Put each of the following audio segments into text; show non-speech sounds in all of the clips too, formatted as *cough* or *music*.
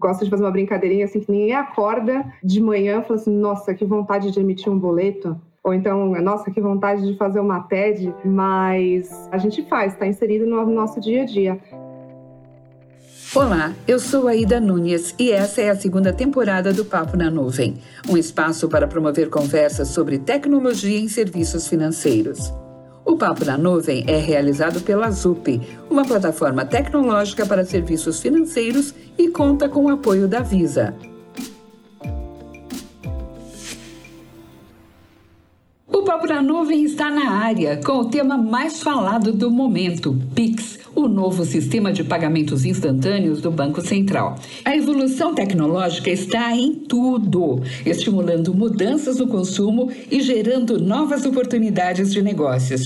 gosto de fazer uma brincadeirinha assim que ninguém acorda de manhã e fala assim: nossa, que vontade de emitir um boleto. Ou então, nossa, que vontade de fazer uma TED, mas a gente faz, está inserido no nosso dia a dia. Olá, eu sou Aida Nunes e essa é a segunda temporada do Papo na Nuvem, um espaço para promover conversas sobre tecnologia em serviços financeiros. O Papo na Nuvem é realizado pela ZUP, uma plataforma tecnológica para serviços financeiros e conta com o apoio da Visa. O Papo na Nuvem está na área com o tema mais falado do momento, Pix o novo sistema de pagamentos instantâneos do Banco Central. A evolução tecnológica está em tudo, estimulando mudanças no consumo e gerando novas oportunidades de negócios.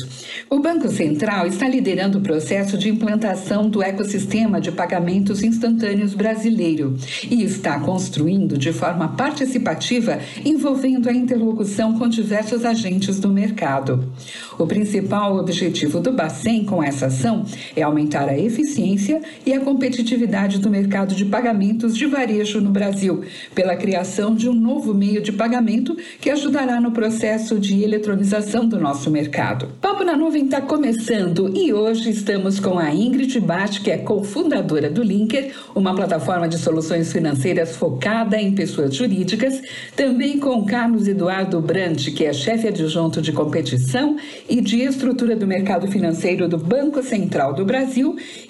O Banco Central está liderando o processo de implantação do ecossistema de pagamentos instantâneos brasileiro e está construindo de forma participativa, envolvendo a interlocução com diversos agentes do mercado. O principal objetivo do Bacen com essa ação é aumentar a eficiência e a competitividade do mercado de pagamentos de varejo no Brasil, pela criação de um novo meio de pagamento que ajudará no processo de eletronização do nosso mercado. Papo na Nuvem está começando e hoje estamos com a Ingrid Bart, que é cofundadora do Linker, uma plataforma de soluções financeiras focada em pessoas jurídicas, também com Carlos Eduardo Brandt, que é chefe adjunto de competição e de Estrutura do Mercado Financeiro do Banco Central do Brasil,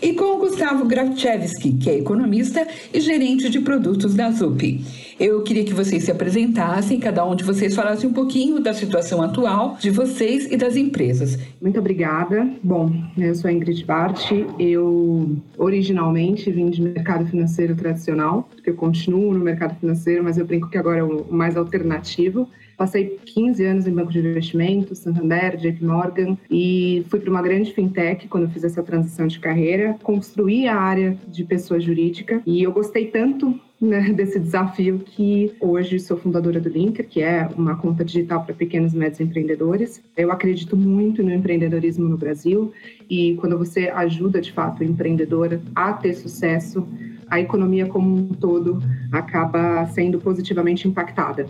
e com Gustavo Gravchevski, que é economista e gerente de produtos da ZUP. Eu queria que vocês se apresentassem, cada um de vocês falasse um pouquinho da situação atual de vocês e das empresas. Muito obrigada. Bom, eu sou a Ingrid Bart. Eu originalmente vim de mercado financeiro tradicional, porque eu continuo no mercado financeiro, mas eu brinco que agora é o mais alternativo. Passei 15 anos em banco de investimentos, Santander, JP Morgan, e fui para uma grande fintech quando fiz essa transição de carreira. Construí a área de pessoa jurídica e eu gostei tanto né, *laughs* desse desafio que hoje sou fundadora do Linker, que é uma conta digital para pequenos e médios empreendedores. Eu acredito muito no empreendedorismo no Brasil e quando você ajuda de fato o empreendedor a ter sucesso, a economia como um todo acaba sendo positivamente impactada.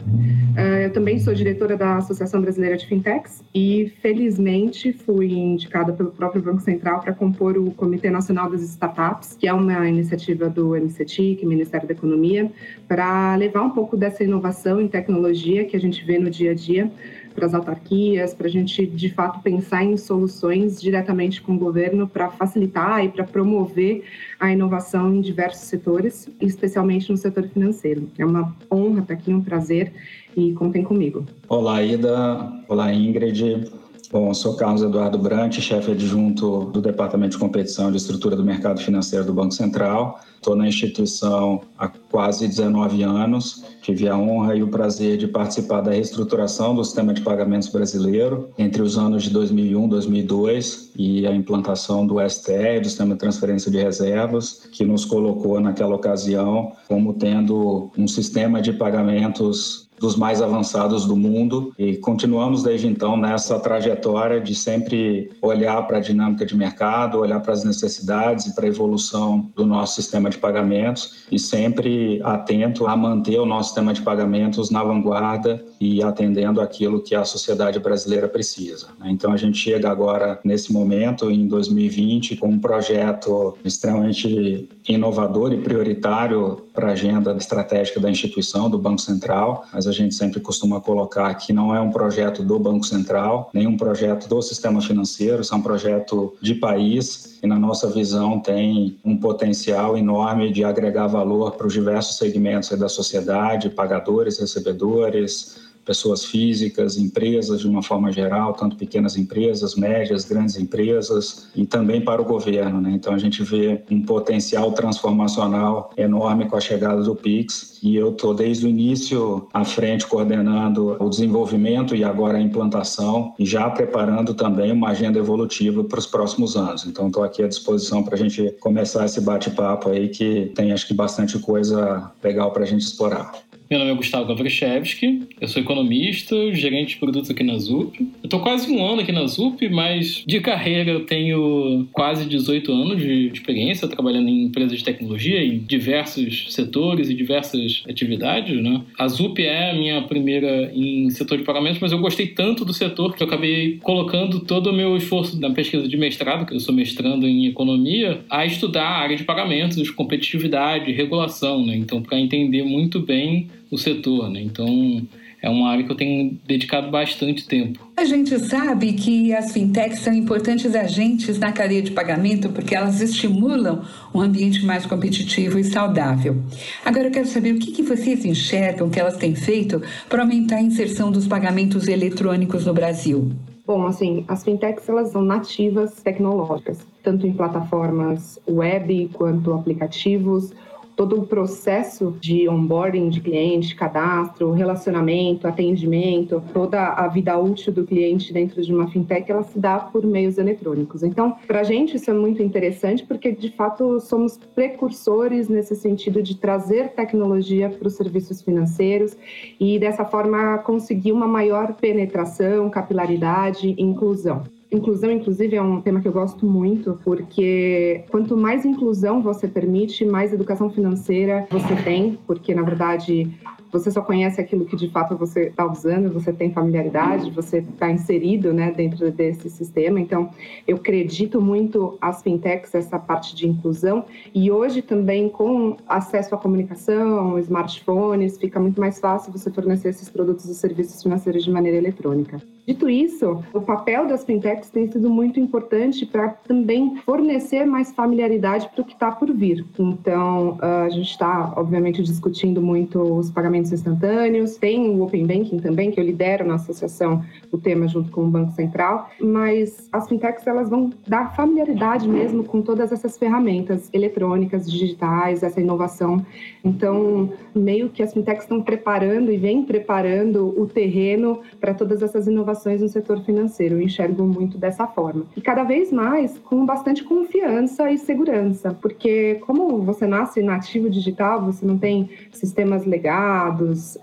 Eh, eu também sou diretora da Associação Brasileira de Fintechs e, felizmente, fui indicada pelo próprio Banco Central para compor o Comitê Nacional das Startups, que é uma iniciativa do MCTIC, Ministério da Economia, para levar um pouco dessa inovação em tecnologia que a gente vê no dia a dia para as autarquias, para a gente de fato pensar em soluções diretamente com o governo para facilitar e para promover a inovação em diversos setores, especialmente no setor financeiro. É uma honra estar aqui, um prazer e contem comigo. Olá, Ida. Olá, Ingrid. Bom, sou Carlos Eduardo Brant, chefe adjunto do Departamento de Competição e de Estrutura do Mercado Financeiro do Banco Central. Estou na instituição há quase 19 anos. Tive a honra e o prazer de participar da reestruturação do sistema de pagamentos brasileiro entre os anos de 2001 e 2002 e a implantação do STE, do Sistema de Transferência de Reservas, que nos colocou naquela ocasião como tendo um sistema de pagamentos dos mais avançados do mundo e continuamos desde então nessa trajetória de sempre olhar para a dinâmica de mercado, olhar para as necessidades e para a evolução do nosso sistema de pagamentos e sempre atento a manter o nosso sistema de pagamentos na vanguarda e atendendo aquilo que a sociedade brasileira precisa. Né? Então a gente chega agora nesse momento em 2020 com um projeto extremamente inovador e prioritário para a agenda estratégica da instituição, do Banco Central, mas a gente sempre costuma colocar que não é um projeto do Banco Central, nem um projeto do sistema financeiro, é um projeto de país e, na nossa visão, tem um potencial enorme de agregar valor para os diversos segmentos da sociedade, pagadores, recebedores, pessoas físicas, empresas de uma forma geral, tanto pequenas empresas, médias, grandes empresas e também para o governo. Né? Então a gente vê um potencial transformacional enorme com a chegada do Pix e eu estou desde o início à frente coordenando o desenvolvimento e agora a implantação e já preparando também uma agenda evolutiva para os próximos anos. Então estou aqui à disposição para a gente começar esse bate-papo aí que tem acho que bastante coisa legal para a gente explorar. Meu nome é Gustavo Gavrichevski, eu sou economista, gerente de produtos aqui na ZUP. Eu estou quase um ano aqui na ZUP, mas de carreira eu tenho quase 18 anos de experiência trabalhando em empresas de tecnologia em diversos setores e diversas atividades. Né? A ZUP é a minha primeira em setor de pagamentos, mas eu gostei tanto do setor que eu acabei colocando todo o meu esforço na pesquisa de mestrado, que eu sou mestrando em economia, a estudar a área de pagamentos, competitividade, regulação. Né? Então, para entender muito bem o setor. Né? Então, é uma área que eu tenho dedicado bastante tempo. A gente sabe que as fintechs são importantes agentes na cadeia de pagamento porque elas estimulam um ambiente mais competitivo e saudável. Agora eu quero saber o que, que vocês enxergam que elas têm feito para aumentar a inserção dos pagamentos eletrônicos no Brasil. Bom, assim, as fintechs elas são nativas tecnológicas, tanto em plataformas web quanto aplicativos todo o processo de onboarding de cliente, cadastro, relacionamento, atendimento, toda a vida útil do cliente dentro de uma fintech, ela se dá por meios eletrônicos. Então, para a gente isso é muito interessante porque, de fato, somos precursores nesse sentido de trazer tecnologia para os serviços financeiros e, dessa forma, conseguir uma maior penetração, capilaridade e inclusão. Inclusão, inclusive, é um tema que eu gosto muito, porque quanto mais inclusão você permite, mais educação financeira você tem, porque, na verdade, você só conhece aquilo que de fato você está usando, você tem familiaridade, você está inserido né, dentro desse sistema. Então, eu acredito muito as fintechs, essa parte de inclusão. E hoje também, com acesso à comunicação, smartphones, fica muito mais fácil você fornecer esses produtos e serviços financeiros de maneira eletrônica. Dito isso, o papel das fintechs tem sido muito importante para também fornecer mais familiaridade para o que está por vir. Então, a gente está, obviamente, discutindo muito os pagamentos pagamentos instantâneos, tem o Open Banking também, que eu lidero na associação o tema junto com o Banco Central, mas as fintechs elas vão dar familiaridade mesmo com todas essas ferramentas eletrônicas, digitais, essa inovação. Então, meio que as fintechs estão preparando e vêm preparando o terreno para todas essas inovações no setor financeiro. Eu enxergo muito dessa forma. E cada vez mais com bastante confiança e segurança, porque como você nasce nativo digital, você não tem sistemas legados,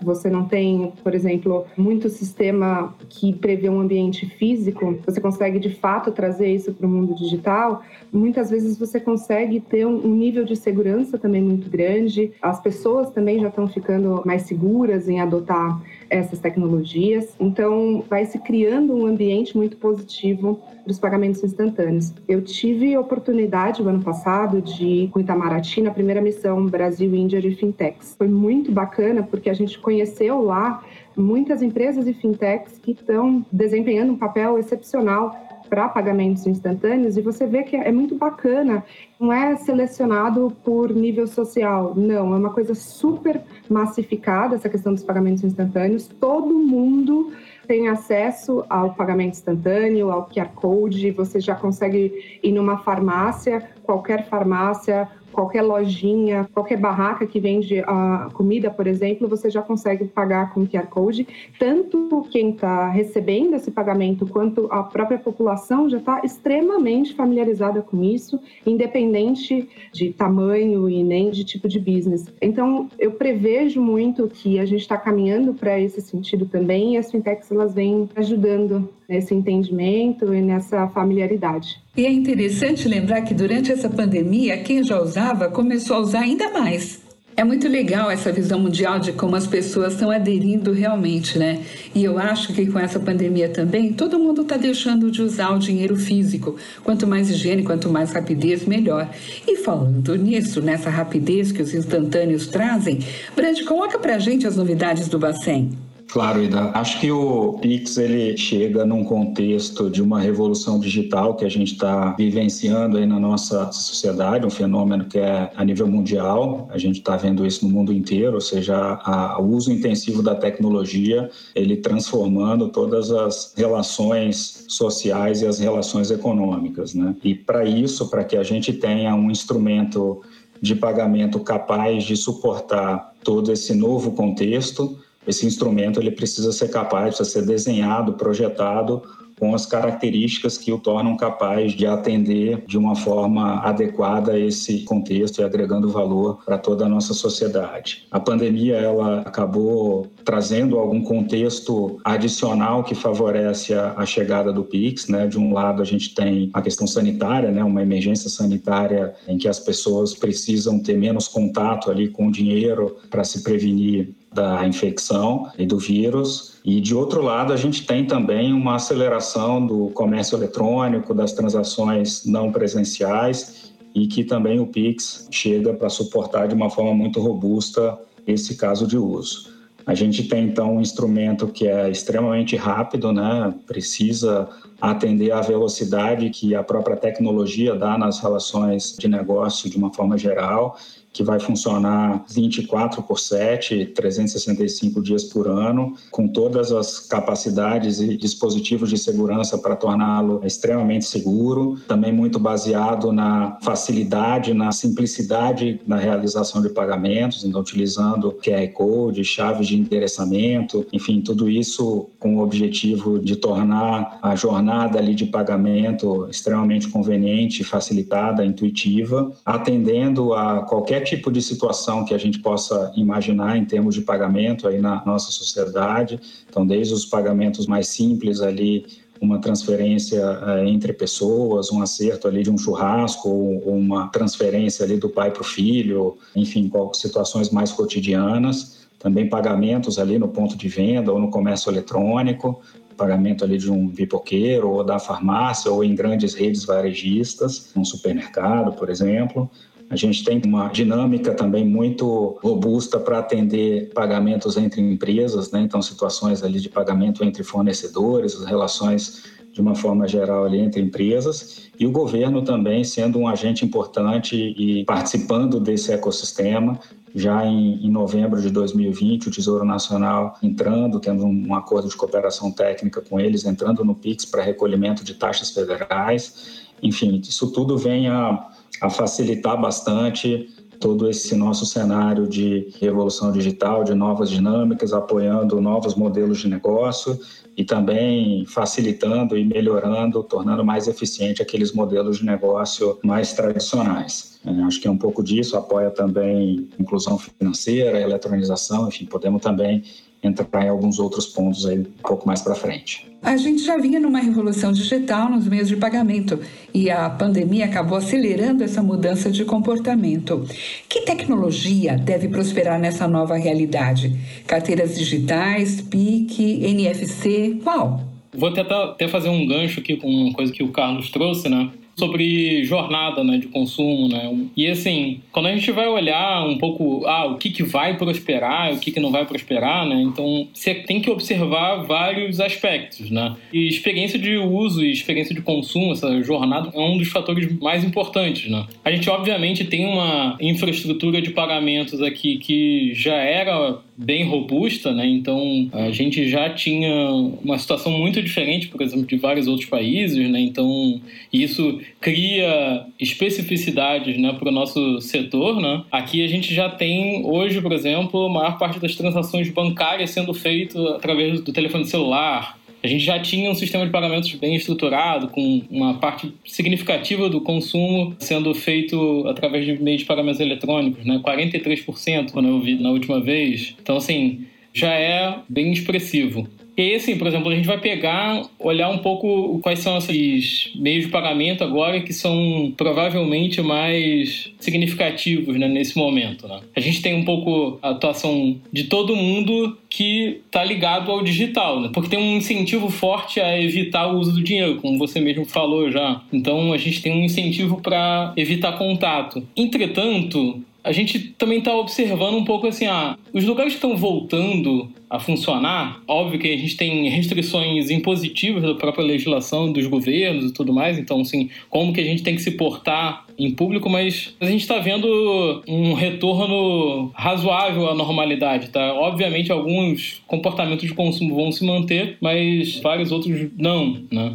você não tem, por exemplo, muito sistema que prevê um ambiente físico, você consegue de fato trazer isso para o mundo digital, muitas vezes você consegue ter um nível de segurança também muito grande, as pessoas também já estão ficando mais seguras em adotar essas tecnologias, então vai se criando um ambiente muito positivo dos pagamentos instantâneos. Eu tive oportunidade o ano passado de ir com Itamaraty na primeira missão Brasil-Índia de Fintechs. Foi muito bacana porque a gente conheceu lá muitas empresas e fintechs que estão desempenhando um papel excepcional para pagamentos instantâneos e você vê que é muito bacana, não é selecionado por nível social, não, é uma coisa super massificada essa questão dos pagamentos instantâneos, todo mundo tem acesso ao pagamento instantâneo, ao QR Code, você já consegue ir numa farmácia, qualquer farmácia, qualquer lojinha, qualquer barraca que vende a comida, por exemplo, você já consegue pagar com QR Code. Tanto quem está recebendo esse pagamento quanto a própria população já está extremamente familiarizada com isso, independente de tamanho e nem de tipo de business. Então, eu prevejo muito que a gente está caminhando para esse sentido também e as fintechs elas vêm ajudando nesse entendimento e nessa familiaridade. E é interessante lembrar que durante essa pandemia, quem já usava começou a usar ainda mais. É muito legal essa visão mundial de como as pessoas estão aderindo realmente, né? E eu acho que com essa pandemia também, todo mundo está deixando de usar o dinheiro físico. Quanto mais higiene, quanto mais rapidez, melhor. E falando nisso, nessa rapidez que os instantâneos trazem, Brand, coloca pra gente as novidades do Bacen. Claro, Ida. Acho que o Pix ele chega num contexto de uma revolução digital que a gente está vivenciando aí na nossa sociedade, um fenômeno que é a nível mundial. A gente está vendo isso no mundo inteiro, ou seja, o uso intensivo da tecnologia, ele transformando todas as relações sociais e as relações econômicas, né? E para isso, para que a gente tenha um instrumento de pagamento capaz de suportar todo esse novo contexto, esse instrumento ele precisa ser capaz, precisa ser desenhado, projetado com as características que o tornam capaz de atender de uma forma adequada esse contexto e agregando valor para toda a nossa sociedade. A pandemia ela acabou trazendo algum contexto adicional que favorece a, a chegada do Pix, né? De um lado a gente tem a questão sanitária, né? Uma emergência sanitária em que as pessoas precisam ter menos contato ali com o dinheiro para se prevenir da infecção e do vírus. E de outro lado, a gente tem também uma aceleração do comércio eletrônico, das transações não presenciais e que também o Pix chega para suportar de uma forma muito robusta esse caso de uso. A gente tem então um instrumento que é extremamente rápido, né? Precisa atender à velocidade que a própria tecnologia dá nas relações de negócio de uma forma geral que vai funcionar 24 por 7, 365 dias por ano, com todas as capacidades e dispositivos de segurança para torná-lo extremamente seguro, também muito baseado na facilidade, na simplicidade na realização de pagamentos, então utilizando QR Code, chaves de endereçamento, enfim, tudo isso com o objetivo de tornar a jornada ali de pagamento extremamente conveniente, facilitada, intuitiva, atendendo a qualquer tipo de situação que a gente possa imaginar em termos de pagamento aí na nossa sociedade. Então, desde os pagamentos mais simples ali, uma transferência eh, entre pessoas, um acerto ali de um churrasco ou, uma transferência ali do pai para o filho, enfim, situações mais cotidianas. Também pagamentos ali no ponto de venda ou no comércio eletrônico, pagamento ali de um pipoqueiro ou da farmácia ou em grandes redes varejistas, um supermercado, por exemplo. A gente tem uma dinâmica também muito robusta para atender pagamentos entre empresas, né? então situações ali de pagamento entre fornecedores, as relações de uma forma geral ali entre empresas e o governo também sendo um agente importante e participando desse ecossistema. Já em, em novembro de 2020, o Tesouro Nacional entrando, tendo um, um acordo de cooperação técnica com eles, entrando no PIX para recolhimento de taxas federais. Enfim, isso tudo vem a a facilitar bastante todo esse nosso cenário de revolução digital, de novas dinâmicas, apoiando novos modelos de negócio e também facilitando e melhorando, tornando mais eficiente aqueles modelos de negócio mais tradicionais. É, acho que é um pouco disso, apoia também inclusão financeira, eletronização, enfim, podemos também entrar em alguns outros pontos aí um pouco mais para frente. A gente já vinha numa revolução digital nos meios de pagamento e a pandemia acabou acelerando essa mudança de comportamento. Que tecnologia deve prosperar nessa nova realidade? Carteiras digitais, PIC, NFC, qual? Vou tentar até fazer um gancho aqui com uma coisa que o Carlos trouxe, né? Sobre jornada né, de consumo, né? E assim, quando a gente vai olhar um pouco, ah, o que, que vai prosperar, o que, que não vai prosperar, né? Então, você tem que observar vários aspectos, né? E experiência de uso e experiência de consumo, essa jornada, é um dos fatores mais importantes, né? A gente, obviamente, tem uma infraestrutura de pagamentos aqui que já era bem robusta, né? Então a gente já tinha uma situação muito diferente, por exemplo, de vários outros países, né? Então isso cria especificidades, né, para o nosso setor, né? Aqui a gente já tem hoje, por exemplo, a maior parte das transações bancárias sendo feito através do telefone celular, a gente já tinha um sistema de pagamentos bem estruturado, com uma parte significativa do consumo sendo feito através de meios de pagamentos eletrônicos, né? 43% quando eu vi na última vez. Então, assim, já é bem expressivo. E aí, assim, por exemplo, a gente vai pegar, olhar um pouco quais são esses meios de pagamento agora que são provavelmente mais significativos né, nesse momento. Né? A gente tem um pouco a atuação de todo mundo que está ligado ao digital, né? porque tem um incentivo forte a evitar o uso do dinheiro, como você mesmo falou já. Então a gente tem um incentivo para evitar contato. Entretanto, a gente também está observando um pouco assim, ah, os lugares estão voltando a funcionar, óbvio que a gente tem restrições impositivas da própria legislação dos governos e tudo mais, então assim, como que a gente tem que se portar em público, mas a gente está vendo um retorno razoável à normalidade, tá? Obviamente alguns comportamentos de consumo vão se manter, mas vários outros não, né?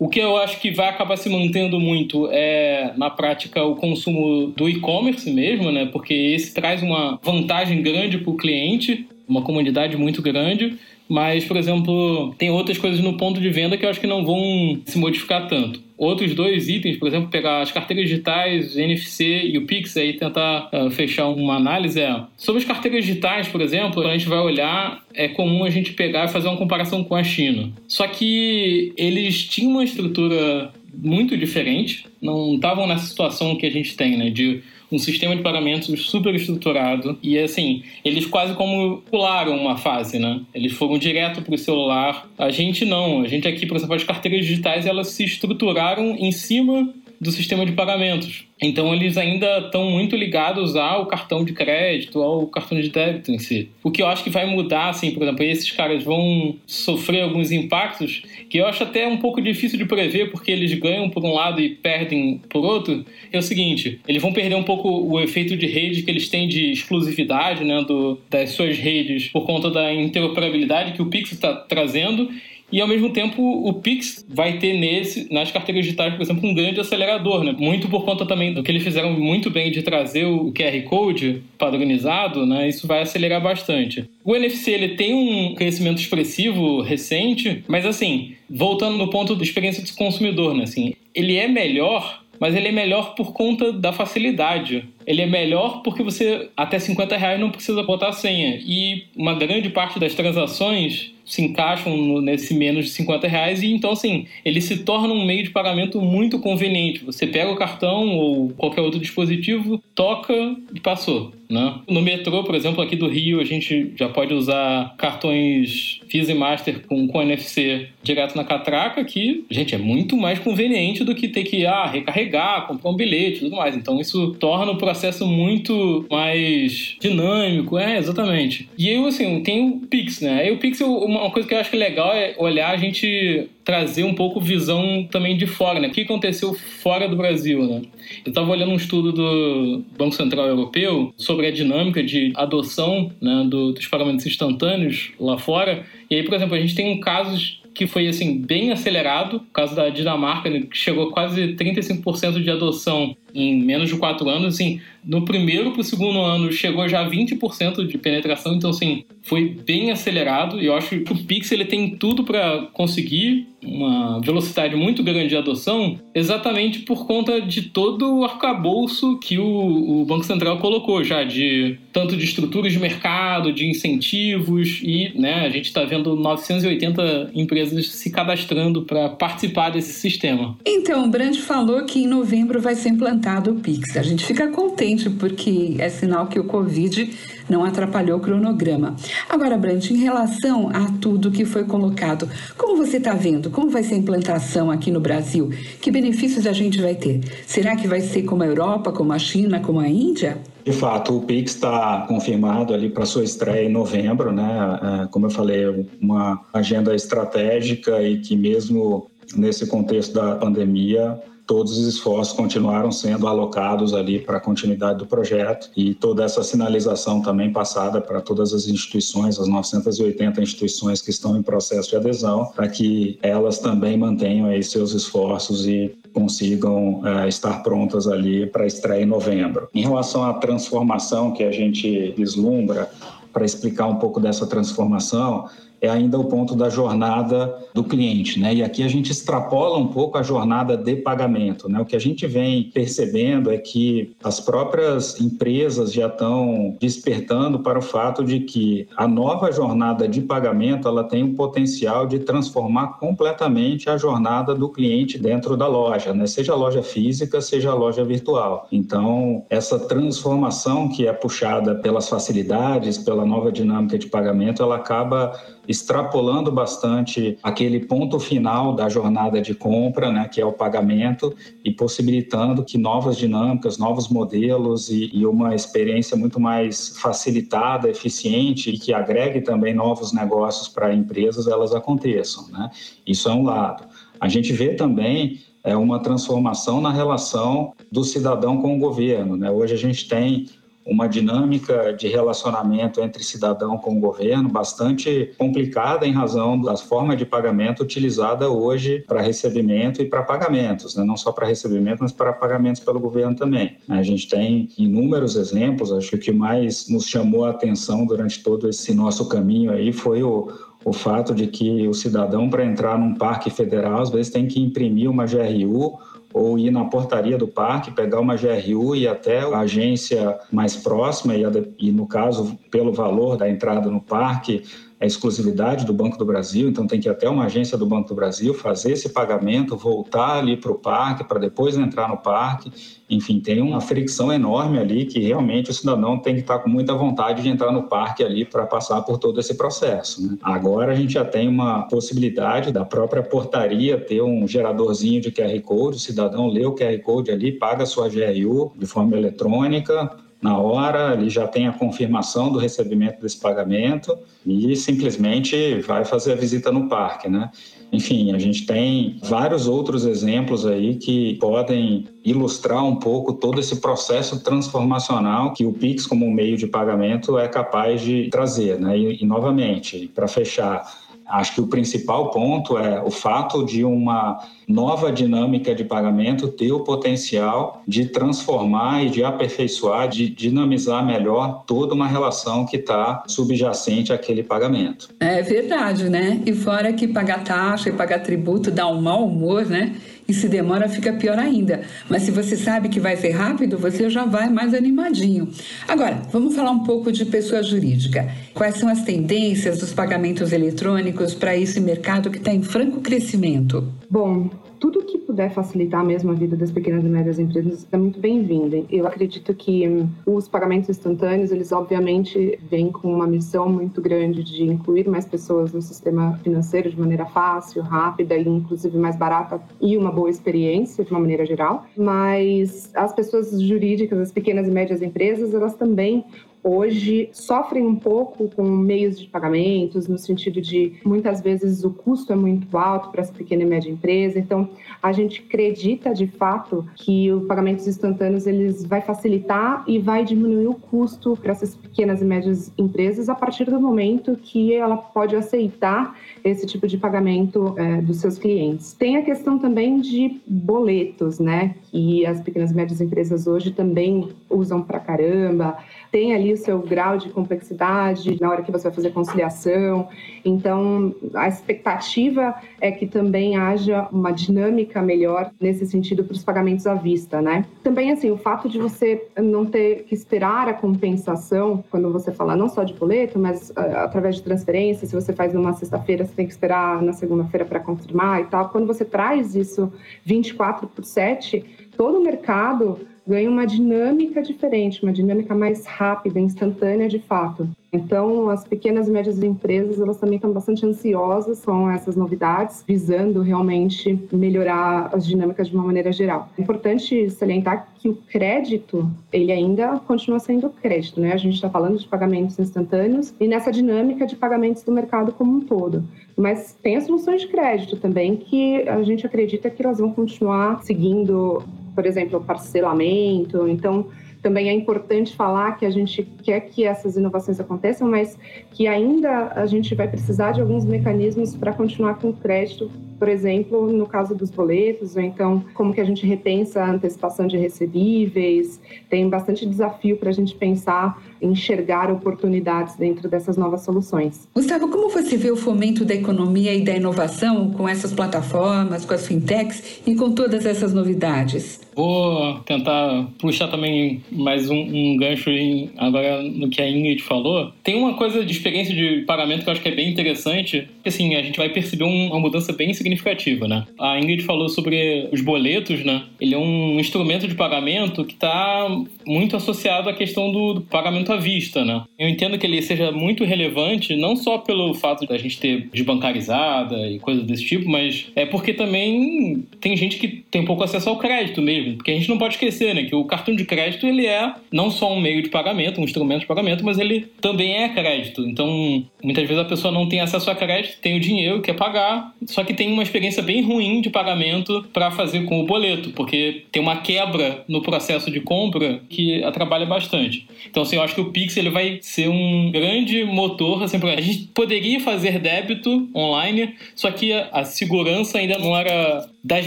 O que eu acho que vai acabar se mantendo muito é, na prática, o consumo do e-commerce mesmo, né? Porque esse traz uma vantagem grande para o cliente, uma comunidade muito grande. Mas, por exemplo, tem outras coisas no ponto de venda que eu acho que não vão se modificar tanto. Outros dois itens, por exemplo, pegar as carteiras digitais, NFC e o Pix aí tentar uh, fechar uma análise é sobre as carteiras digitais, por exemplo, a gente vai olhar, é comum a gente pegar e fazer uma comparação com a China. Só que eles tinham uma estrutura muito diferente, não estavam nessa situação que a gente tem, né, de um sistema de pagamentos super estruturado e assim eles quase como pularam uma fase, né? Eles foram direto para o celular. A gente não. A gente aqui, por exemplo, as carteiras digitais elas se estruturaram em cima do sistema de pagamentos. Então eles ainda estão muito ligados ao cartão de crédito, ao cartão de débito em si. O que eu acho que vai mudar, assim, por exemplo, esses caras vão sofrer alguns impactos que eu acho até um pouco difícil de prever, porque eles ganham por um lado e perdem por outro. É o seguinte, eles vão perder um pouco o efeito de rede que eles têm de exclusividade, né, do, das suas redes por conta da interoperabilidade que o Pix está trazendo e ao mesmo tempo o Pix vai ter nesse, nas carteiras digitais, por exemplo, um grande acelerador, né? Muito por conta também do que eles fizeram muito bem de trazer o QR Code padronizado, né? Isso vai acelerar bastante. O NFC ele tem um crescimento expressivo recente, mas assim, voltando no ponto da experiência do consumidor, né? Assim, ele é melhor mas ele é melhor por conta da facilidade. Ele é melhor porque você até 50 reais não precisa botar a senha. E uma grande parte das transações se encaixam nesse menos de 50 reais e então assim ele se torna um meio de pagamento muito conveniente. Você pega o cartão ou qualquer outro dispositivo, toca e passou. Né? No metrô, por exemplo, aqui do Rio, a gente já pode usar cartões Visa e Master com, com NFC direto na catraca, que, gente, é muito mais conveniente do que ter que ah, recarregar, comprar um bilhete e tudo mais. Então, isso torna o processo muito mais dinâmico. É, exatamente. E aí, assim, tem o Pix, né? Aí o Pix, uma coisa que eu acho que é legal é olhar a gente trazer um pouco visão também de fora, né? O que aconteceu fora do Brasil, né? Eu estava olhando um estudo do Banco Central Europeu sobre a dinâmica de adoção né, do, dos pagamentos instantâneos lá fora. E aí, por exemplo, a gente tem casos que foi assim bem acelerado, o caso da Dinamarca, que chegou a quase 35% de adoção em menos de quatro anos, assim, no primeiro para o segundo ano chegou já a 20% de penetração, então assim, foi bem acelerado e eu acho que o Pix ele tem tudo para conseguir uma velocidade muito grande de adoção, exatamente por conta de todo o arcabouço que o, o Banco Central colocou já, de tanto de estruturas de mercado, de incentivos e né, a gente está vendo 980 empresas se cadastrando para participar desse sistema. Então, o Brand falou que em novembro vai ser implantado o Pix. A gente fica contente porque é sinal que o Covid não atrapalhou o cronograma. Agora, Brant, em relação a tudo que foi colocado, como você está vendo? Como vai ser a implantação aqui no Brasil? Que benefícios a gente vai ter? Será que vai ser como a Europa, como a China, como a Índia? De fato, o Pix está confirmado ali para sua estreia em novembro, né? É, como eu falei, uma agenda estratégica e que mesmo nesse contexto da pandemia todos os esforços continuaram sendo alocados ali para a continuidade do projeto e toda essa sinalização também passada para todas as instituições, as 980 instituições que estão em processo de adesão, para que elas também mantenham aí seus esforços e consigam uh, estar prontas ali para estreia em novembro. Em relação à transformação que a gente vislumbra, para explicar um pouco dessa transformação, é ainda o ponto da jornada do cliente, né? E aqui a gente extrapola um pouco a jornada de pagamento, né? O que a gente vem percebendo é que as próprias empresas já estão despertando para o fato de que a nova jornada de pagamento ela tem o potencial de transformar completamente a jornada do cliente dentro da loja, né? Seja loja física, seja loja virtual. Então, essa transformação que é puxada pelas facilidades, pela nova dinâmica de pagamento, ela acaba extrapolando bastante aquele ponto final da jornada de compra, né, que é o pagamento, e possibilitando que novas dinâmicas, novos modelos e, e uma experiência muito mais facilitada, eficiente e que agregue também novos negócios para empresas, elas aconteçam. Né? Isso é um lado. A gente vê também é uma transformação na relação do cidadão com o governo. Né? Hoje a gente tem uma dinâmica de relacionamento entre cidadão com o governo bastante complicada em razão das formas de pagamento utilizada hoje para recebimento e para pagamentos, né? não só para recebimento, mas para pagamentos pelo governo também. A gente tem inúmeros exemplos, acho que o que mais nos chamou a atenção durante todo esse nosso caminho aí foi o, o fato de que o cidadão, para entrar num parque federal, às vezes tem que imprimir uma GRU ou ir na portaria do parque, pegar uma GRU e até a agência mais próxima, e no caso, pelo valor da entrada no parque, é exclusividade do Banco do Brasil, então tem que ir até uma agência do Banco do Brasil fazer esse pagamento, voltar ali para o parque, para depois entrar no parque. Enfim, tem uma fricção enorme ali que realmente o cidadão tem que estar com muita vontade de entrar no parque ali para passar por todo esse processo. Né? Agora a gente já tem uma possibilidade da própria portaria ter um geradorzinho de QR Code, o cidadão lê o QR Code ali, paga a sua GRU de forma eletrônica, na hora, ele já tem a confirmação do recebimento desse pagamento e simplesmente vai fazer a visita no parque, né? Enfim, a gente tem vários outros exemplos aí que podem ilustrar um pouco todo esse processo transformacional que o Pix como meio de pagamento é capaz de trazer, né? E, e novamente, para fechar, Acho que o principal ponto é o fato de uma nova dinâmica de pagamento ter o potencial de transformar e de aperfeiçoar, de dinamizar melhor toda uma relação que está subjacente àquele pagamento. É verdade, né? E fora que pagar taxa e pagar tributo dá um mau humor, né? E se demora, fica pior ainda. Mas se você sabe que vai ser rápido, você já vai mais animadinho. Agora, vamos falar um pouco de pessoa jurídica. Quais são as tendências dos pagamentos eletrônicos para esse mercado que está em franco crescimento? Bom, tudo que puder facilitar mesmo a vida das pequenas e médias empresas é muito bem-vindo. Eu acredito que hum, os pagamentos instantâneos, eles obviamente vêm com uma missão muito grande de incluir mais pessoas no sistema financeiro de maneira fácil, rápida e inclusive mais barata e uma boa experiência de uma maneira geral. Mas as pessoas jurídicas, as pequenas e médias empresas, elas também hoje sofrem um pouco com meios de pagamentos, no sentido de muitas vezes o custo é muito alto para essa pequena e média empresa. Então, a gente acredita de fato que o pagamentos instantâneos eles vai facilitar e vai diminuir o custo para essas pequenas e médias empresas a partir do momento que ela pode aceitar esse tipo de pagamento é, dos seus clientes. Tem a questão também de boletos, né? Que as pequenas e médias empresas hoje também usam para caramba tem ali o seu grau de complexidade na hora que você vai fazer conciliação. Então, a expectativa é que também haja uma dinâmica melhor nesse sentido para os pagamentos à vista, né? Também, assim, o fato de você não ter que esperar a compensação, quando você fala não só de boleto, mas uh, através de transferência, se você faz numa sexta-feira, você tem que esperar na segunda-feira para confirmar e tal. Quando você traz isso 24 por 7, todo o mercado ganha uma dinâmica diferente, uma dinâmica mais rápida, instantânea de fato. Então, as pequenas e médias empresas, elas também estão bastante ansiosas com essas novidades, visando realmente melhorar as dinâmicas de uma maneira geral. É importante salientar que o crédito, ele ainda continua sendo crédito, né? A gente está falando de pagamentos instantâneos e nessa dinâmica de pagamentos do mercado como um todo. Mas tem as soluções de crédito também que a gente acredita que elas vão continuar seguindo, por exemplo, parcelamento. Então, também é importante falar que a gente quer que essas inovações aconteçam, mas que ainda a gente vai precisar de alguns mecanismos para continuar com o crédito, por exemplo, no caso dos boletos, ou então como que a gente repensa a antecipação de recebíveis. Tem bastante desafio para a gente pensar enxergar oportunidades dentro dessas novas soluções. Gustavo, como você vê o fomento da economia e da inovação com essas plataformas, com as fintechs e com todas essas novidades? Vou tentar puxar também mais um, um gancho em, agora no que a Ingrid falou. Tem uma coisa de experiência de pagamento que eu acho que é bem interessante, que assim, a gente vai perceber um, uma mudança bem significativa, né? A Ingrid falou sobre os boletos, né? Ele é um instrumento de pagamento que está muito associado à questão do, do pagamento à vista, né? Eu entendo que ele seja muito relevante, não só pelo fato da gente ter desbancarizada e coisas desse tipo, mas é porque também tem gente que tem pouco acesso ao crédito mesmo. Porque a gente não pode esquecer, né? Que o cartão de crédito, ele é não só um meio de pagamento, um instrumento de pagamento, mas ele também é crédito. Então, muitas vezes a pessoa não tem acesso a crédito, tem o dinheiro, quer pagar, só que tem uma experiência bem ruim de pagamento para fazer com o boleto, porque tem uma quebra no processo de compra que atrapalha bastante. Então, assim, eu acho que que o Pix ele vai ser um grande motor. Assim, a gente poderia fazer débito online, só que a, a segurança ainda não era das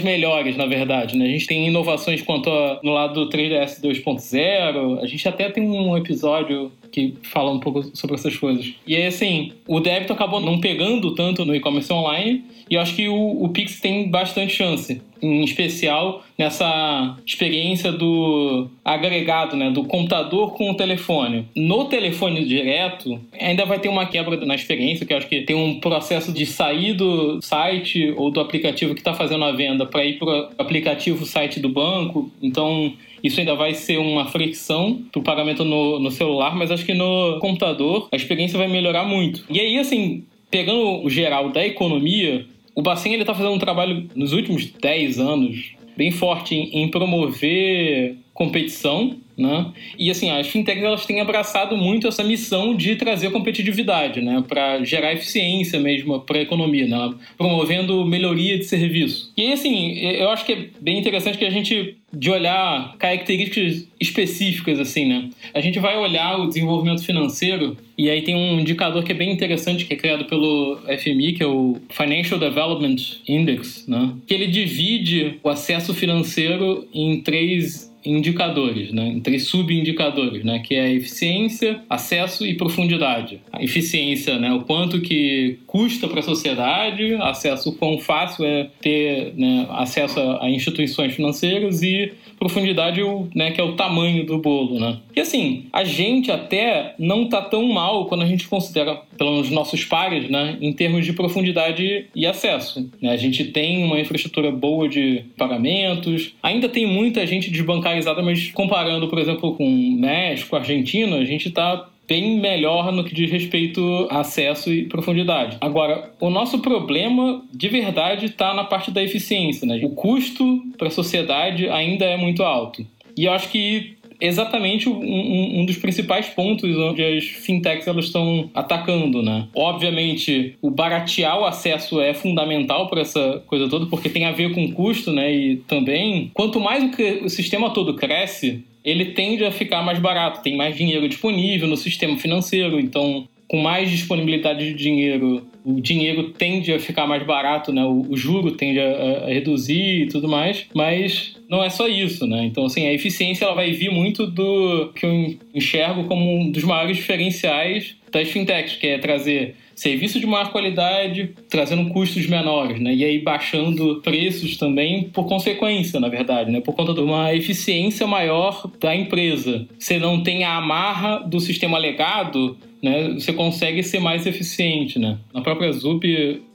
melhores, na verdade. Né? A gente tem inovações quanto a, no lado do 3DS 2.0. A gente até tem um episódio que fala um pouco sobre essas coisas. E aí, assim, o débito acabou não pegando tanto no e-commerce online e eu acho que o, o Pix tem bastante chance, em especial nessa experiência do agregado, né, do computador com o telefone. No telefone direto, ainda vai ter uma quebra na experiência, que eu acho que tem um processo de sair do site ou do aplicativo que está fazendo a venda para ir para o aplicativo site do banco. Então, isso ainda vai ser uma fricção para o pagamento no, no celular, mas acho que no computador a experiência vai melhorar muito. E aí, assim, pegando o geral da economia, o Bacen está fazendo um trabalho nos últimos 10 anos bem forte em, em promover competição né? E assim, as fintechs elas têm abraçado muito essa missão de trazer competitividade, né? Para gerar eficiência mesmo para a economia, né? Promovendo melhoria de serviço. E assim, eu acho que é bem interessante que a gente de olhar características específicas assim, né? A gente vai olhar o desenvolvimento financeiro e aí tem um indicador que é bem interessante que é criado pelo FMI, que é o Financial Development Index, né? Que ele divide o acesso financeiro em três indicadores, né? em três subindicadores, né? que é eficiência, acesso e profundidade. A eficiência, né? o quanto que custa para a sociedade, acesso, o quão fácil é ter né, acesso a instituições financeiras e profundidade, né, que é o tamanho do bolo, né? E assim, a gente até não tá tão mal quando a gente considera, pelos nossos pares, né, em termos de profundidade e acesso. Né? A gente tem uma infraestrutura boa de pagamentos, ainda tem muita gente desbancarizada, mas comparando, por exemplo, com México, Argentina, a gente tá bem melhor no que diz respeito a acesso e profundidade. Agora, o nosso problema de verdade está na parte da eficiência. Né? O custo para a sociedade ainda é muito alto. E eu acho que exatamente um, um, dos principais pontos onde as fintechs elas estão atacando, né? Obviamente, o baratear o acesso é fundamental para essa coisa toda, porque tem a ver com custo, né? E também, quanto mais o, o sistema todo cresce, ele tende a ficar mais barato, tem mais dinheiro disponível no sistema financeiro, então com mais disponibilidade de dinheiro, o dinheiro tende a ficar mais barato, né? O, o juro tende a, a, reduzir e tudo mais, mas não é só isso, né? Então, assim, a eficiência ela vai vir muito do que eu enxergo como um dos maiores diferenciais das fintechs, que é trazer serviço de maior qualidade, trazendo custos menores, né? E aí baixando preços também por consequência, na verdade, né? Por conta de uma eficiência maior da empresa. Você não tem a amarra do sistema legado, né? Você consegue ser mais eficiente, né? Na própria Zup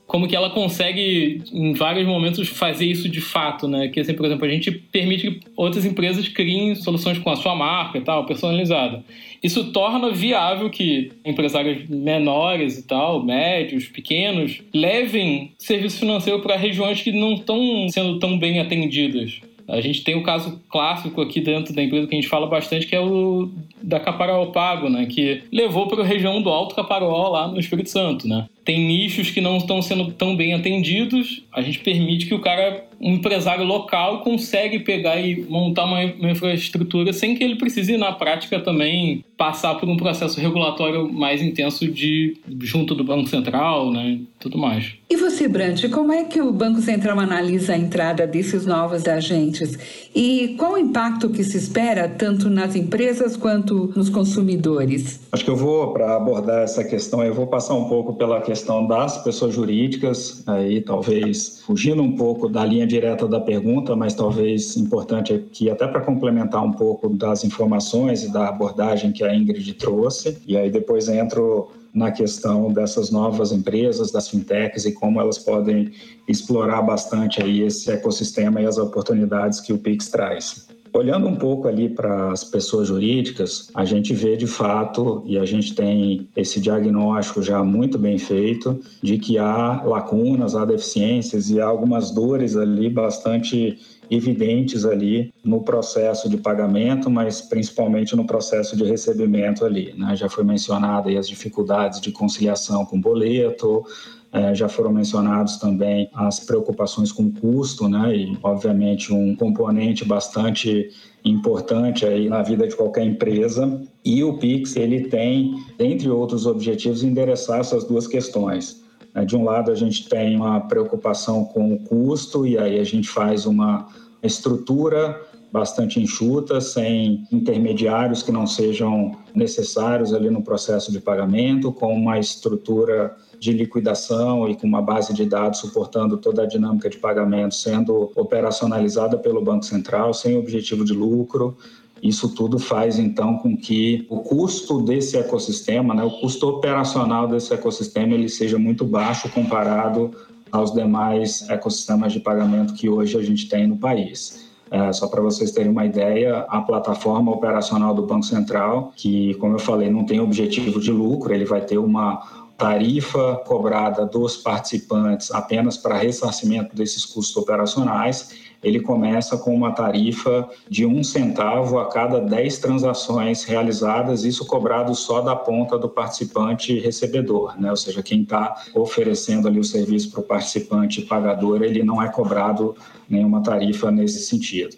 como que ela consegue, em vários momentos, fazer isso de fato, né? Que, assim, por exemplo, a gente permite que outras empresas criem soluções com a sua marca e tal, personalizada. Isso torna viável que empresários menores e tal, médios, pequenos, levem serviço financeiro para regiões que não estão sendo tão bem atendidas. A gente tem o caso clássico aqui dentro da empresa que a gente fala bastante, que é o da Caparaó Pago, né? Que levou para a região do Alto Caparaó, lá no Espírito Santo, né? Tem nichos que não estão sendo tão bem atendidos, a gente permite que o cara um empresário local consegue pegar e montar uma, uma infraestrutura sem que ele precise, na prática, também passar por um processo regulatório mais intenso de junto do Banco Central, né, tudo mais. E você, Brant, como é que o Banco Central analisa a entrada desses novos agentes e qual o impacto que se espera tanto nas empresas quanto nos consumidores? Acho que eu vou para abordar essa questão, eu vou passar um pouco pela questão das pessoas jurídicas, aí talvez fugindo um pouco da linha direta da pergunta, mas talvez importante aqui até para complementar um pouco das informações e da abordagem que a Ingrid trouxe. E aí depois entro na questão dessas novas empresas, das fintechs e como elas podem explorar bastante aí esse ecossistema e as oportunidades que o Pix traz. Olhando um pouco ali para as pessoas jurídicas, a gente vê de fato, e a gente tem esse diagnóstico já muito bem feito, de que há lacunas, há deficiências e há algumas dores ali bastante evidentes ali no processo de pagamento, mas principalmente no processo de recebimento ali. Né? Já foi mencionado as dificuldades de conciliação com boleto, é, já foram mencionados também as preocupações com custo, né? E, obviamente, um componente bastante importante aí na vida de qualquer empresa. E o Pix, ele tem, entre outros objetivos, endereçar essas duas questões. Né? De um lado, a gente tem uma preocupação com o custo, e aí a gente faz uma estrutura bastante enxuta, sem intermediários que não sejam necessários ali no processo de pagamento, com uma estrutura de liquidação e com uma base de dados suportando toda a dinâmica de pagamento sendo operacionalizada pelo Banco Central, sem objetivo de lucro. Isso tudo faz então com que o custo desse ecossistema, né, o custo operacional desse ecossistema, ele seja muito baixo comparado aos demais ecossistemas de pagamento que hoje a gente tem no país. É, só para vocês terem uma ideia, a plataforma operacional do Banco Central, que, como eu falei, não tem objetivo de lucro, ele vai ter uma tarifa cobrada dos participantes apenas para ressarcimento desses custos operacionais ele começa com uma tarifa de um centavo a cada 10 transações realizadas, isso cobrado só da ponta do participante recebedor, né? ou seja, quem está oferecendo ali o serviço para o participante pagador, ele não é cobrado nenhuma tarifa nesse sentido.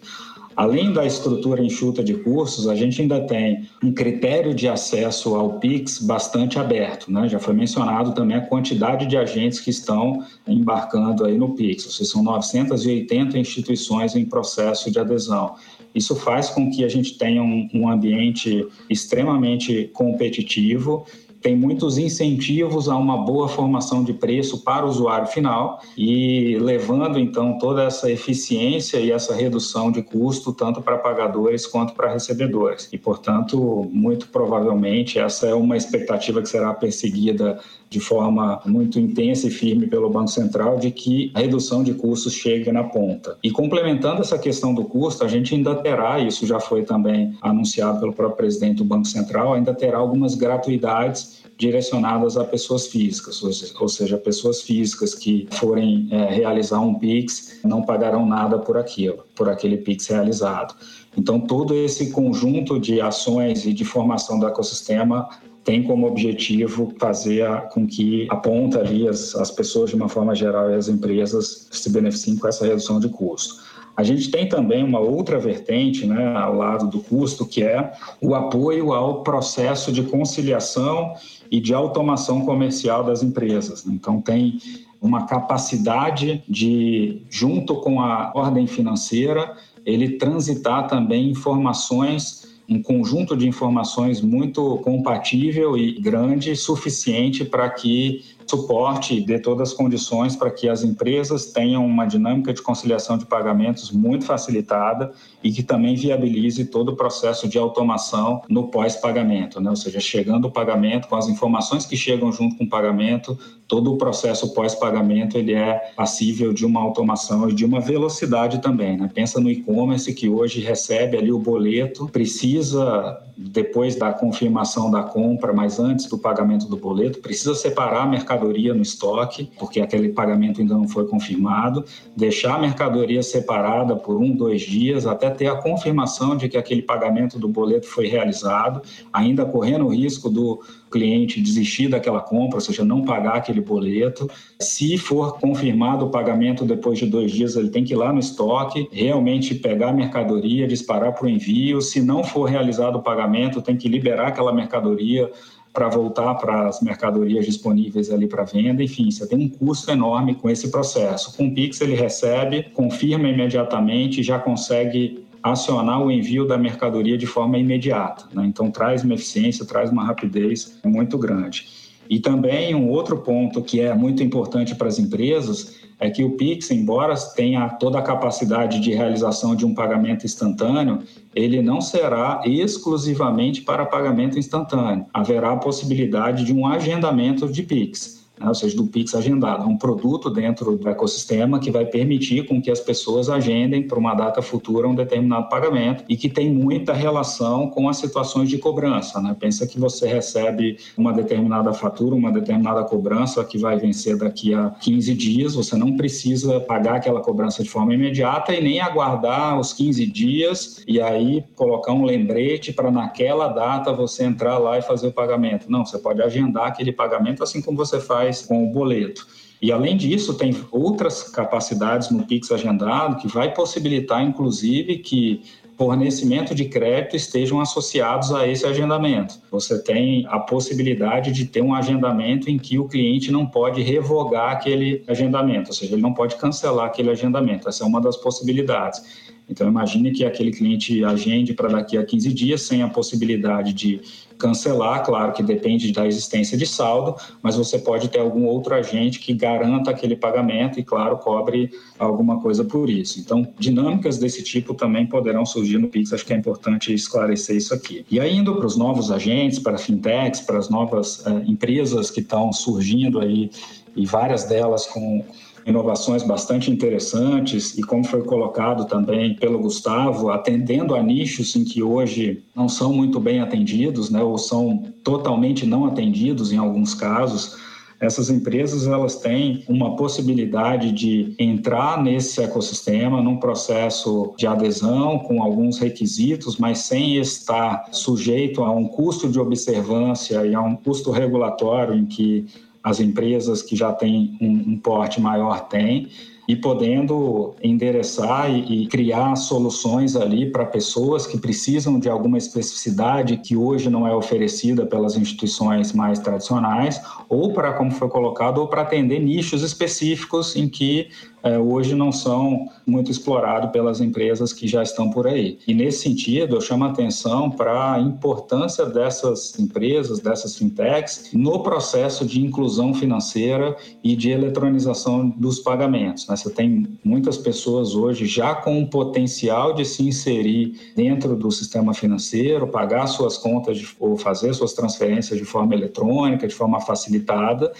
Além da estrutura enxuta de cursos, a gente ainda tem um critério de acesso ao PIX bastante aberto. Né? Já foi mencionado também a quantidade de agentes que estão embarcando aí no PIX, ou seja, são 980 instituições em processo de adesão. Isso faz com que a gente tenha um, um ambiente extremamente competitivo tem muitos incentivos a uma boa formação de preço para o usuário final e levando então toda essa eficiência e essa redução de custo tanto para pagadores quanto para recebedores. E portanto, muito provavelmente essa é uma expectativa que será perseguida de forma muito intensa e firme pelo Banco Central de que a redução de custos chegue na ponta. E complementando essa questão do custo, a gente ainda terá, isso já foi também anunciado pelo próprio presidente do Banco Central, ainda terá algumas gratuidades direcionadas a pessoas físicas, ou seja, pessoas físicas que forem é, realizar um PIX não pagarão nada por aquilo, por aquele PIX realizado. Então, todo esse conjunto de ações e de formação do ecossistema tem como objetivo fazer com que a ponta ali, as, as pessoas de uma forma geral e as empresas se beneficiem com essa redução de custo. A gente tem também uma outra vertente né, ao lado do custo, que é o apoio ao processo de conciliação e de automação comercial das empresas. Então, tem uma capacidade de, junto com a ordem financeira, ele transitar também informações um conjunto de informações muito compatível e grande, suficiente para que suporte e dê todas as condições para que as empresas tenham uma dinâmica de conciliação de pagamentos muito facilitada e que também viabilize todo o processo de automação no pós-pagamento, né? ou seja, chegando o pagamento, com as informações que chegam junto com o pagamento, todo o processo pós-pagamento ele é passível de uma automação e de uma velocidade também. Né? Pensa no e-commerce que hoje recebe ali o boleto, precisa, depois da confirmação da compra, mas antes do pagamento do boleto, precisa separar a mercadoria no estoque, porque aquele pagamento ainda não foi confirmado, deixar a mercadoria separada por um, dois dias, até ter a confirmação de que aquele pagamento do boleto foi realizado, ainda correndo o risco do cliente desistir daquela compra, ou seja, não pagar aquele boleto. Se for confirmado o pagamento depois de dois dias, ele tem que ir lá no estoque, realmente pegar a mercadoria, disparar para o envio. Se não for realizado o pagamento, tem que liberar aquela mercadoria para voltar para as mercadorias disponíveis ali para venda. Enfim, você tem um custo enorme com esse processo. Com o Pix, ele recebe, confirma imediatamente e já consegue acionar o envio da mercadoria de forma imediata. Né? Então, traz uma eficiência, traz uma rapidez muito grande. E também um outro ponto que é muito importante para as empresas é que o Pix, embora tenha toda a capacidade de realização de um pagamento instantâneo, ele não será exclusivamente para pagamento instantâneo. Haverá a possibilidade de um agendamento de Pix né? ou seja, do Pix agendado. É um produto dentro do ecossistema que vai permitir com que as pessoas agendem para uma data futura um determinado pagamento e que tem muita relação com as situações de cobrança. Né? Pensa que você recebe uma determinada fatura, uma determinada cobrança que vai vencer daqui a 15 dias, você não precisa pagar aquela cobrança de forma imediata e nem aguardar os 15 dias e aí colocar um lembrete para naquela data você entrar lá e fazer o pagamento. Não, você pode agendar aquele pagamento assim como você faz com o boleto. E além disso, tem outras capacidades no Pix agendado que vai possibilitar, inclusive, que fornecimento de crédito estejam associados a esse agendamento. Você tem a possibilidade de ter um agendamento em que o cliente não pode revogar aquele agendamento, ou seja, ele não pode cancelar aquele agendamento. Essa é uma das possibilidades. Então, imagine que aquele cliente agende para daqui a 15 dias, sem a possibilidade de cancelar, claro que depende da existência de saldo, mas você pode ter algum outro agente que garanta aquele pagamento e, claro, cobre alguma coisa por isso. Então, dinâmicas desse tipo também poderão surgir no Pix, acho que é importante esclarecer isso aqui. E aí, indo para os novos agentes, para fintechs, para as novas uh, empresas que estão surgindo aí, e várias delas com inovações bastante interessantes e como foi colocado também pelo Gustavo, atendendo a nichos em que hoje não são muito bem atendidos, né, ou são totalmente não atendidos em alguns casos. Essas empresas elas têm uma possibilidade de entrar nesse ecossistema num processo de adesão com alguns requisitos, mas sem estar sujeito a um custo de observância e a um custo regulatório em que as empresas que já têm um, um porte maior têm, e podendo endereçar e, e criar soluções ali para pessoas que precisam de alguma especificidade que hoje não é oferecida pelas instituições mais tradicionais, ou para, como foi colocado, ou para atender nichos específicos em que é, hoje não são muito explorados pelas empresas que já estão por aí. E nesse sentido, eu chamo a atenção para a importância dessas empresas, dessas fintechs, no processo de inclusão financeira e de eletronização dos pagamentos. Né? Você tem muitas pessoas hoje já com o potencial de se inserir dentro do sistema financeiro, pagar suas contas de, ou fazer suas transferências de forma eletrônica, de forma facilitada,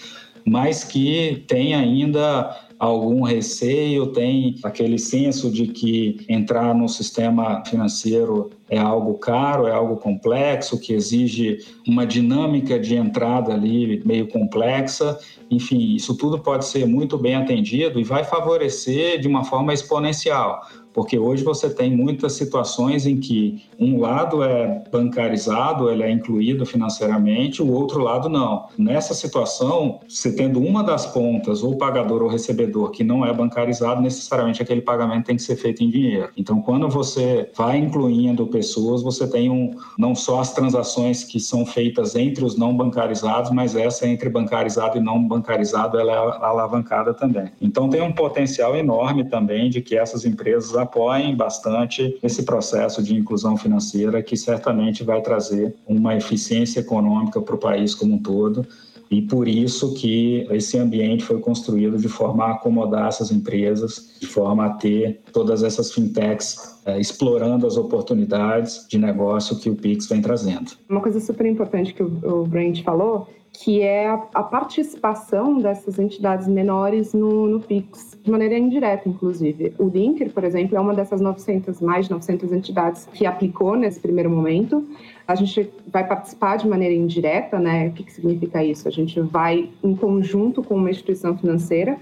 mas que tem ainda algum receio, tem aquele senso de que entrar no sistema financeiro é algo caro, é algo complexo, que exige uma dinâmica de entrada ali meio complexa. Enfim, isso tudo pode ser muito bem atendido e vai favorecer de uma forma exponencial porque hoje você tem muitas situações em que um lado é bancarizado, ele é incluído financeiramente, o outro lado não. Nessa situação, você tendo uma das pontas, ou pagador ou recebedor, que não é bancarizado, necessariamente aquele pagamento tem que ser feito em dinheiro. Então, quando você vai incluindo pessoas, você tem um, não só as transações que são feitas entre os não bancarizados, mas essa entre bancarizado e não bancarizado, ela é alavancada também. Então, tem um potencial enorme também de que essas empresas apoiem bastante esse processo de inclusão financeira que certamente vai trazer uma eficiência econômica para o país como um todo e por isso que esse ambiente foi construído de forma a acomodar essas empresas, de forma a ter todas essas fintechs é, explorando as oportunidades de negócio que o Pix vem trazendo. Uma coisa super importante que o Brent falou que é a, a, participação dessas entidades menores no, no, Pix, de maneira indireta, inclusive. O Linker, por exemplo, é uma dessas 900, mais de 900 entidades que aplicou nesse primeiro momento. A gente vai participar de maneira indireta, né? O que, que significa isso? A gente vai em conjunto com uma instituição financeira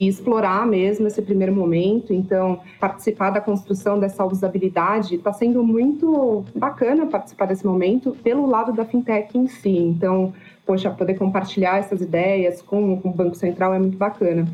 e explorar mesmo esse primeiro momento. Então, participar da construção dessa usabilidade está sendo muito bacana participar desse momento pelo lado da fintech em si. Então, poxa, poder compartilhar essas ideias com, com o Banco Central é muito bacana.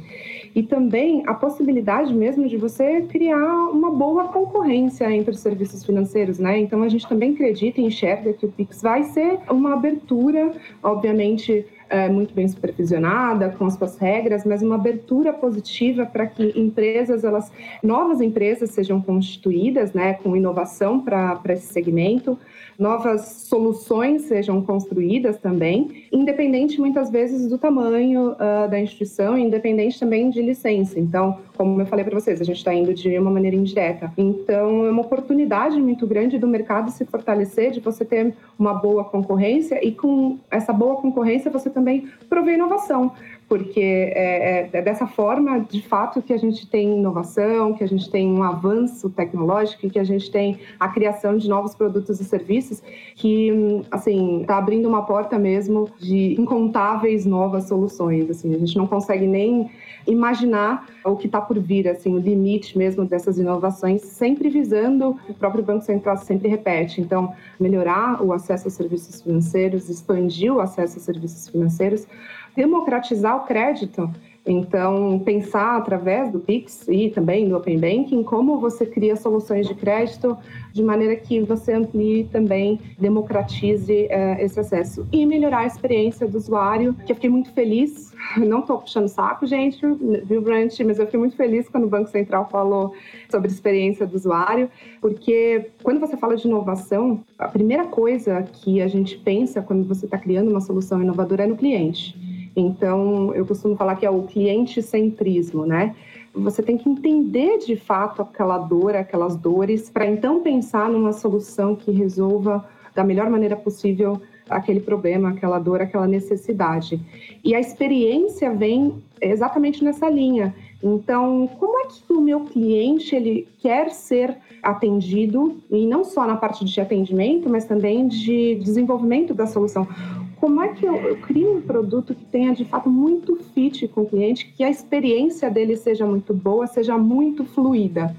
E também a possibilidade mesmo de você criar uma boa concorrência entre os serviços financeiros, né? Então a gente também acredita e enxerga que o Pix vai ser uma abertura, obviamente, é, muito bem supervisionada, com as suas regras, mas uma abertura positiva para que empresas, elas, novas empresas sejam constituídas, né, com inovação para esse segmento, novas soluções sejam construídas também, independente muitas vezes do tamanho uh, da instituição, independente também de licença. Então, como eu falei para vocês, a gente está indo de uma maneira indireta. Então, é uma oportunidade muito grande do mercado se fortalecer, de você ter uma boa concorrência e com essa boa concorrência você também prover inovação porque é, é, é, dessa forma, de fato, que a gente tem inovação, que a gente tem um avanço tecnológico e que a gente tem a criação de novos produtos e serviços que, assim, está abrindo uma porta mesmo de incontáveis novas soluções. Assim, a gente não consegue nem imaginar o que está por vir, assim, o limite mesmo dessas inovações, sempre visando, o próprio Banco Central sempre repete, então, melhorar o acesso a serviços financeiros, expandir o acesso a serviços financeiros, democratizar o crédito Então, pensar através do Pix e também do Open Banking como você cria soluções de crédito de maneira que você amplie também, democratize é, esse acesso e melhorar a experiência do usuário, que eu fiquei muito feliz. *laughs* Não estou puxando saco, gente, viu, Brant? Mas eu fiquei muito feliz quando o Banco Central falou sobre experiência do usuário, porque quando você fala de inovação, a primeira coisa que a gente pensa quando você está criando uma solução inovadora é no cliente. Então, eu costumo falar que é o cliente-centrismo, né? Você tem que entender de fato aquela dor, aquelas dores, para então pensar numa solução que resolva da melhor maneira possível aquele problema, aquela dor, aquela necessidade. E a experiência vem exatamente nessa linha. Então, como é que o meu cliente ele quer ser atendido e não só na parte de atendimento, mas também de desenvolvimento da solução? Como é que eu, eu, crio um produto que tenha de fato muito fit com o cliente, que a experiência dele seja muito boa, seja muito fluida.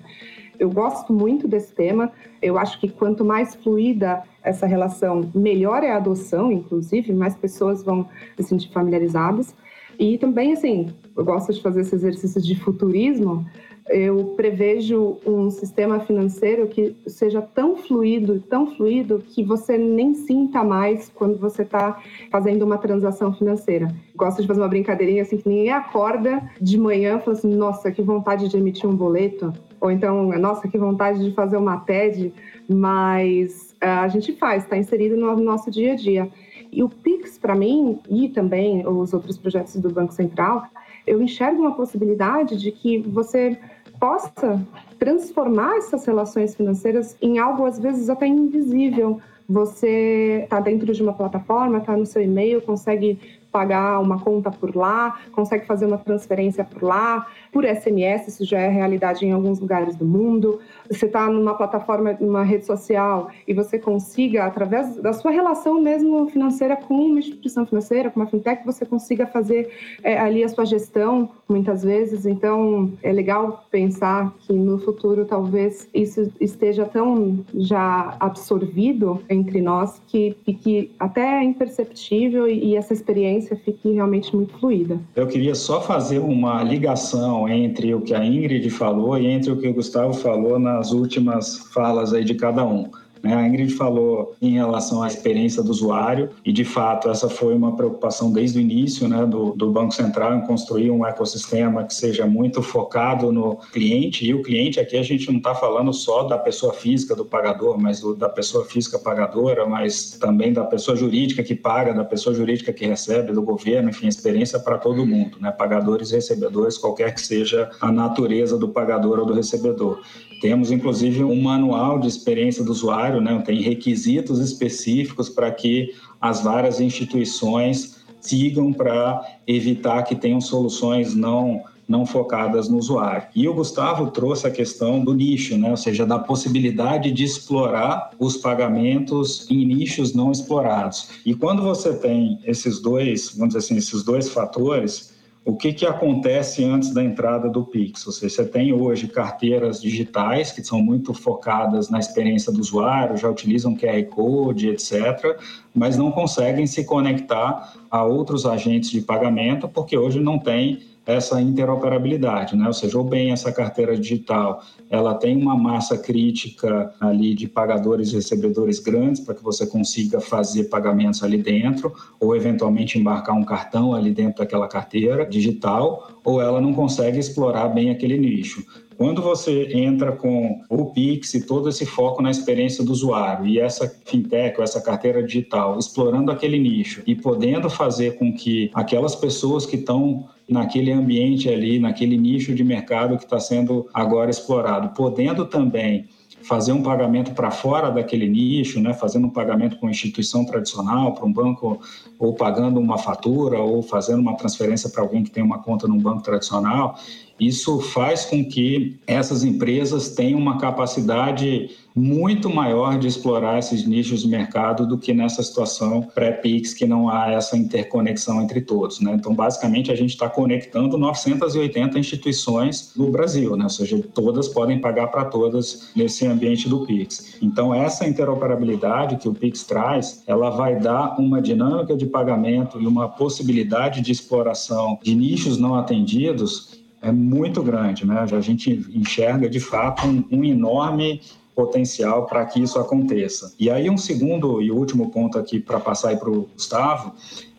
Eu gosto muito desse tema. Eu acho que quanto mais fluida essa relação, melhor é a adoção, inclusive, mais pessoas vão se sentir familiarizadas. E também, assim, eu gosto de fazer esse exercício de futurismo, eu prevejo um sistema financeiro que seja tão fluido, tão fluido, que você nem sinta mais quando você está fazendo uma transação financeira. Gosto de fazer uma brincadeirinha assim, que ninguém acorda de manhã e fala assim, nossa, que vontade de emitir um boleto. Ou então, nossa, que vontade de fazer uma TED, mas uh, a gente faz, está inserido no nosso dia a dia. E o Pix, para mim, e também os outros projetos do Banco Central, eu enxergo uma possibilidade de que você possa transformar essas relações financeiras em algo às vezes até invisível. Você está dentro de uma plataforma, está no seu e-mail, consegue pagar uma conta por lá, consegue fazer uma transferência por lá, por SMS, isso já é realidade em alguns lugares do mundo. Você está numa plataforma, numa rede social e você consiga, através da sua relação mesmo financeira com uma instituição financeira, com uma fintech, você consiga fazer é, ali a sua gestão, muitas vezes. Então, é legal pensar que no futuro talvez isso esteja tão já absorvido entre nós que fique até imperceptível e, e essa experiência fique realmente muito fluida. Eu queria só fazer uma ligação entre o que a Ingrid falou e entre o que o Gustavo falou nas últimas falas aí de cada um. Né? A Ingrid falou em relação à experiência do usuário e, de fato, essa foi uma preocupação desde o início né, do, do Banco Central em construir um ecossistema que seja muito focado no cliente. E o cliente aqui a gente não está falando só da pessoa física, do pagador, mas do, da pessoa física pagadora, mas também da pessoa jurídica que paga, da pessoa jurídica que recebe, do governo, enfim, experiência para todo mundo, né? pagadores e recebedores, qualquer que seja a natureza do pagador ou do recebedor. Temos, inclusive, um manual de experiência do usuário, né? tem requisitos específicos para que as várias instituições sigam para evitar que tenham soluções não não focadas no usuário. E o Gustavo trouxe a questão do nicho, né? ou seja, da possibilidade de explorar os pagamentos em nichos não explorados. E quando você tem esses dois, vamos dizer assim, esses dois fatores, o que, que acontece antes da entrada do Pix? Ou seja, você tem hoje carteiras digitais que são muito focadas na experiência do usuário, já utilizam QR Code, etc., mas não conseguem se conectar a outros agentes de pagamento porque hoje não tem essa interoperabilidade, né? Ou seja, ou bem essa carteira digital, ela tem uma massa crítica ali de pagadores e recebedores grandes para que você consiga fazer pagamentos ali dentro, ou eventualmente embarcar um cartão ali dentro daquela carteira digital, ou ela não consegue explorar bem aquele nicho. Quando você entra com o Pix e todo esse foco na experiência do usuário e essa fintech ou essa carteira digital explorando aquele nicho e podendo fazer com que aquelas pessoas que estão naquele ambiente ali, naquele nicho de mercado que está sendo agora explorado, podendo também fazer um pagamento para fora daquele nicho, né, fazendo um pagamento com instituição tradicional, para um banco, ou pagando uma fatura, ou fazendo uma transferência para alguém que tem uma conta num banco tradicional, isso faz com que essas empresas tenham uma capacidade muito maior de explorar esses nichos de mercado do que nessa situação pré-PIX, que não há essa interconexão entre todos. Né? Então, basicamente, a gente está conectando 980 instituições no Brasil, né? ou seja, todas podem pagar para todas nesse ambiente do PIX. Então, essa interoperabilidade que o PIX traz, ela vai dar uma dinâmica de pagamento e uma possibilidade de exploração de nichos não atendidos é muito grande, né? A gente enxerga de fato um, um enorme potencial para que isso aconteça. E aí um segundo e último ponto aqui para passar para o Gustavo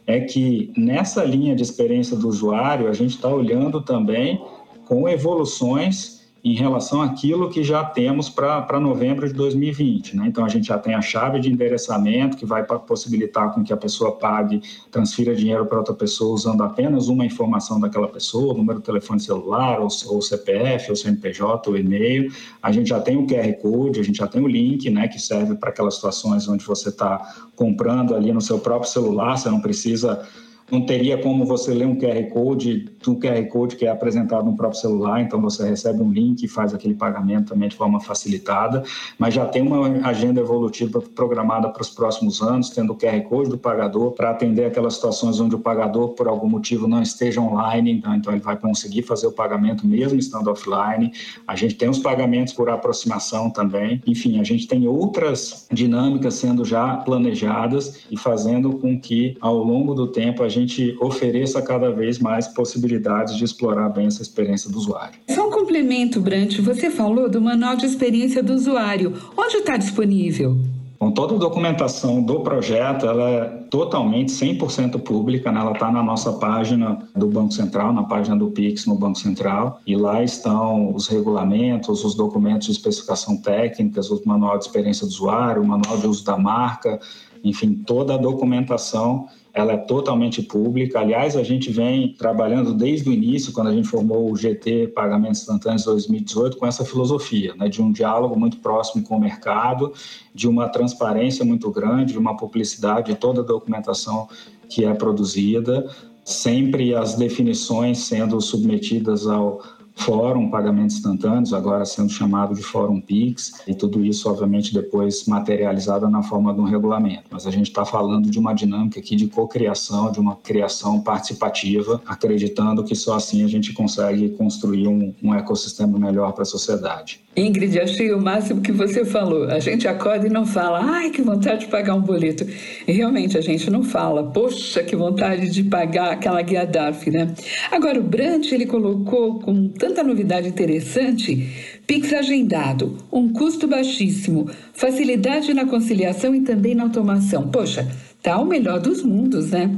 é que nessa linha de experiência do usuário a gente está olhando também com evoluções em relação àquilo que já temos para novembro de 2020. Né? Então, a gente já tem a chave de endereçamento que vai possibilitar com que a pessoa pague, transfira dinheiro para outra pessoa usando apenas uma informação daquela pessoa, número de telefone celular, ou, ou CPF, ou CNPJ, ou e-mail. A gente já tem o QR Code, a gente já tem o link, né, que serve para aquelas situações onde você está comprando ali no seu próprio celular, você não precisa não teria como você ler um QR Code, um QR Code que é apresentado no próprio celular, então você recebe um link e faz aquele pagamento também de forma facilitada, mas já tem uma agenda evolutiva programada para os próximos anos, tendo o QR Code do pagador para atender aquelas situações onde o pagador, por algum motivo, não esteja online, então, então ele vai conseguir fazer o pagamento mesmo estando offline. A gente tem os pagamentos por aproximação também. Enfim, a gente tem outras dinâmicas sendo já planejadas e fazendo com que, ao longo do tempo, a gente ofereça cada vez mais possibilidades de explorar bem essa experiência do usuário. Só um complemento, Brant. Você falou do manual de experiência do usuário. Onde está disponível? Bom, toda a documentação do projeto ela é totalmente 100% pública, né? ela está na nossa página do Banco Central, na página do Pix no Banco Central, e lá estão os regulamentos, os documentos de especificação técnicas, o manual de experiência do usuário, o manual de uso da marca, enfim, toda a documentação ela é totalmente pública. Aliás, a gente vem trabalhando desde o início, quando a gente formou o GT Pagamentos Instantâneos 2018, com essa filosofia, né, de um diálogo muito próximo com o mercado, de uma transparência muito grande, de uma publicidade de toda a documentação que é produzida, sempre as definições sendo submetidas ao Fórum Pagamentos Instantâneos, agora sendo chamado de Fórum Pix, e tudo isso, obviamente, depois materializado na forma de um regulamento. Mas a gente está falando de uma dinâmica aqui de cocriação, de uma criação participativa, acreditando que só assim a gente consegue construir um, um ecossistema melhor para a sociedade. Ingrid, achei o máximo que você falou. A gente acorda e não fala, ai, que vontade de pagar um boleto. E realmente a gente não fala, poxa, que vontade de pagar aquela guia DARF, né? Agora, o Brant, ele colocou com tanta novidade interessante, Pix agendado, um custo baixíssimo, facilidade na conciliação e também na automação. Poxa, tá o melhor dos mundos, né?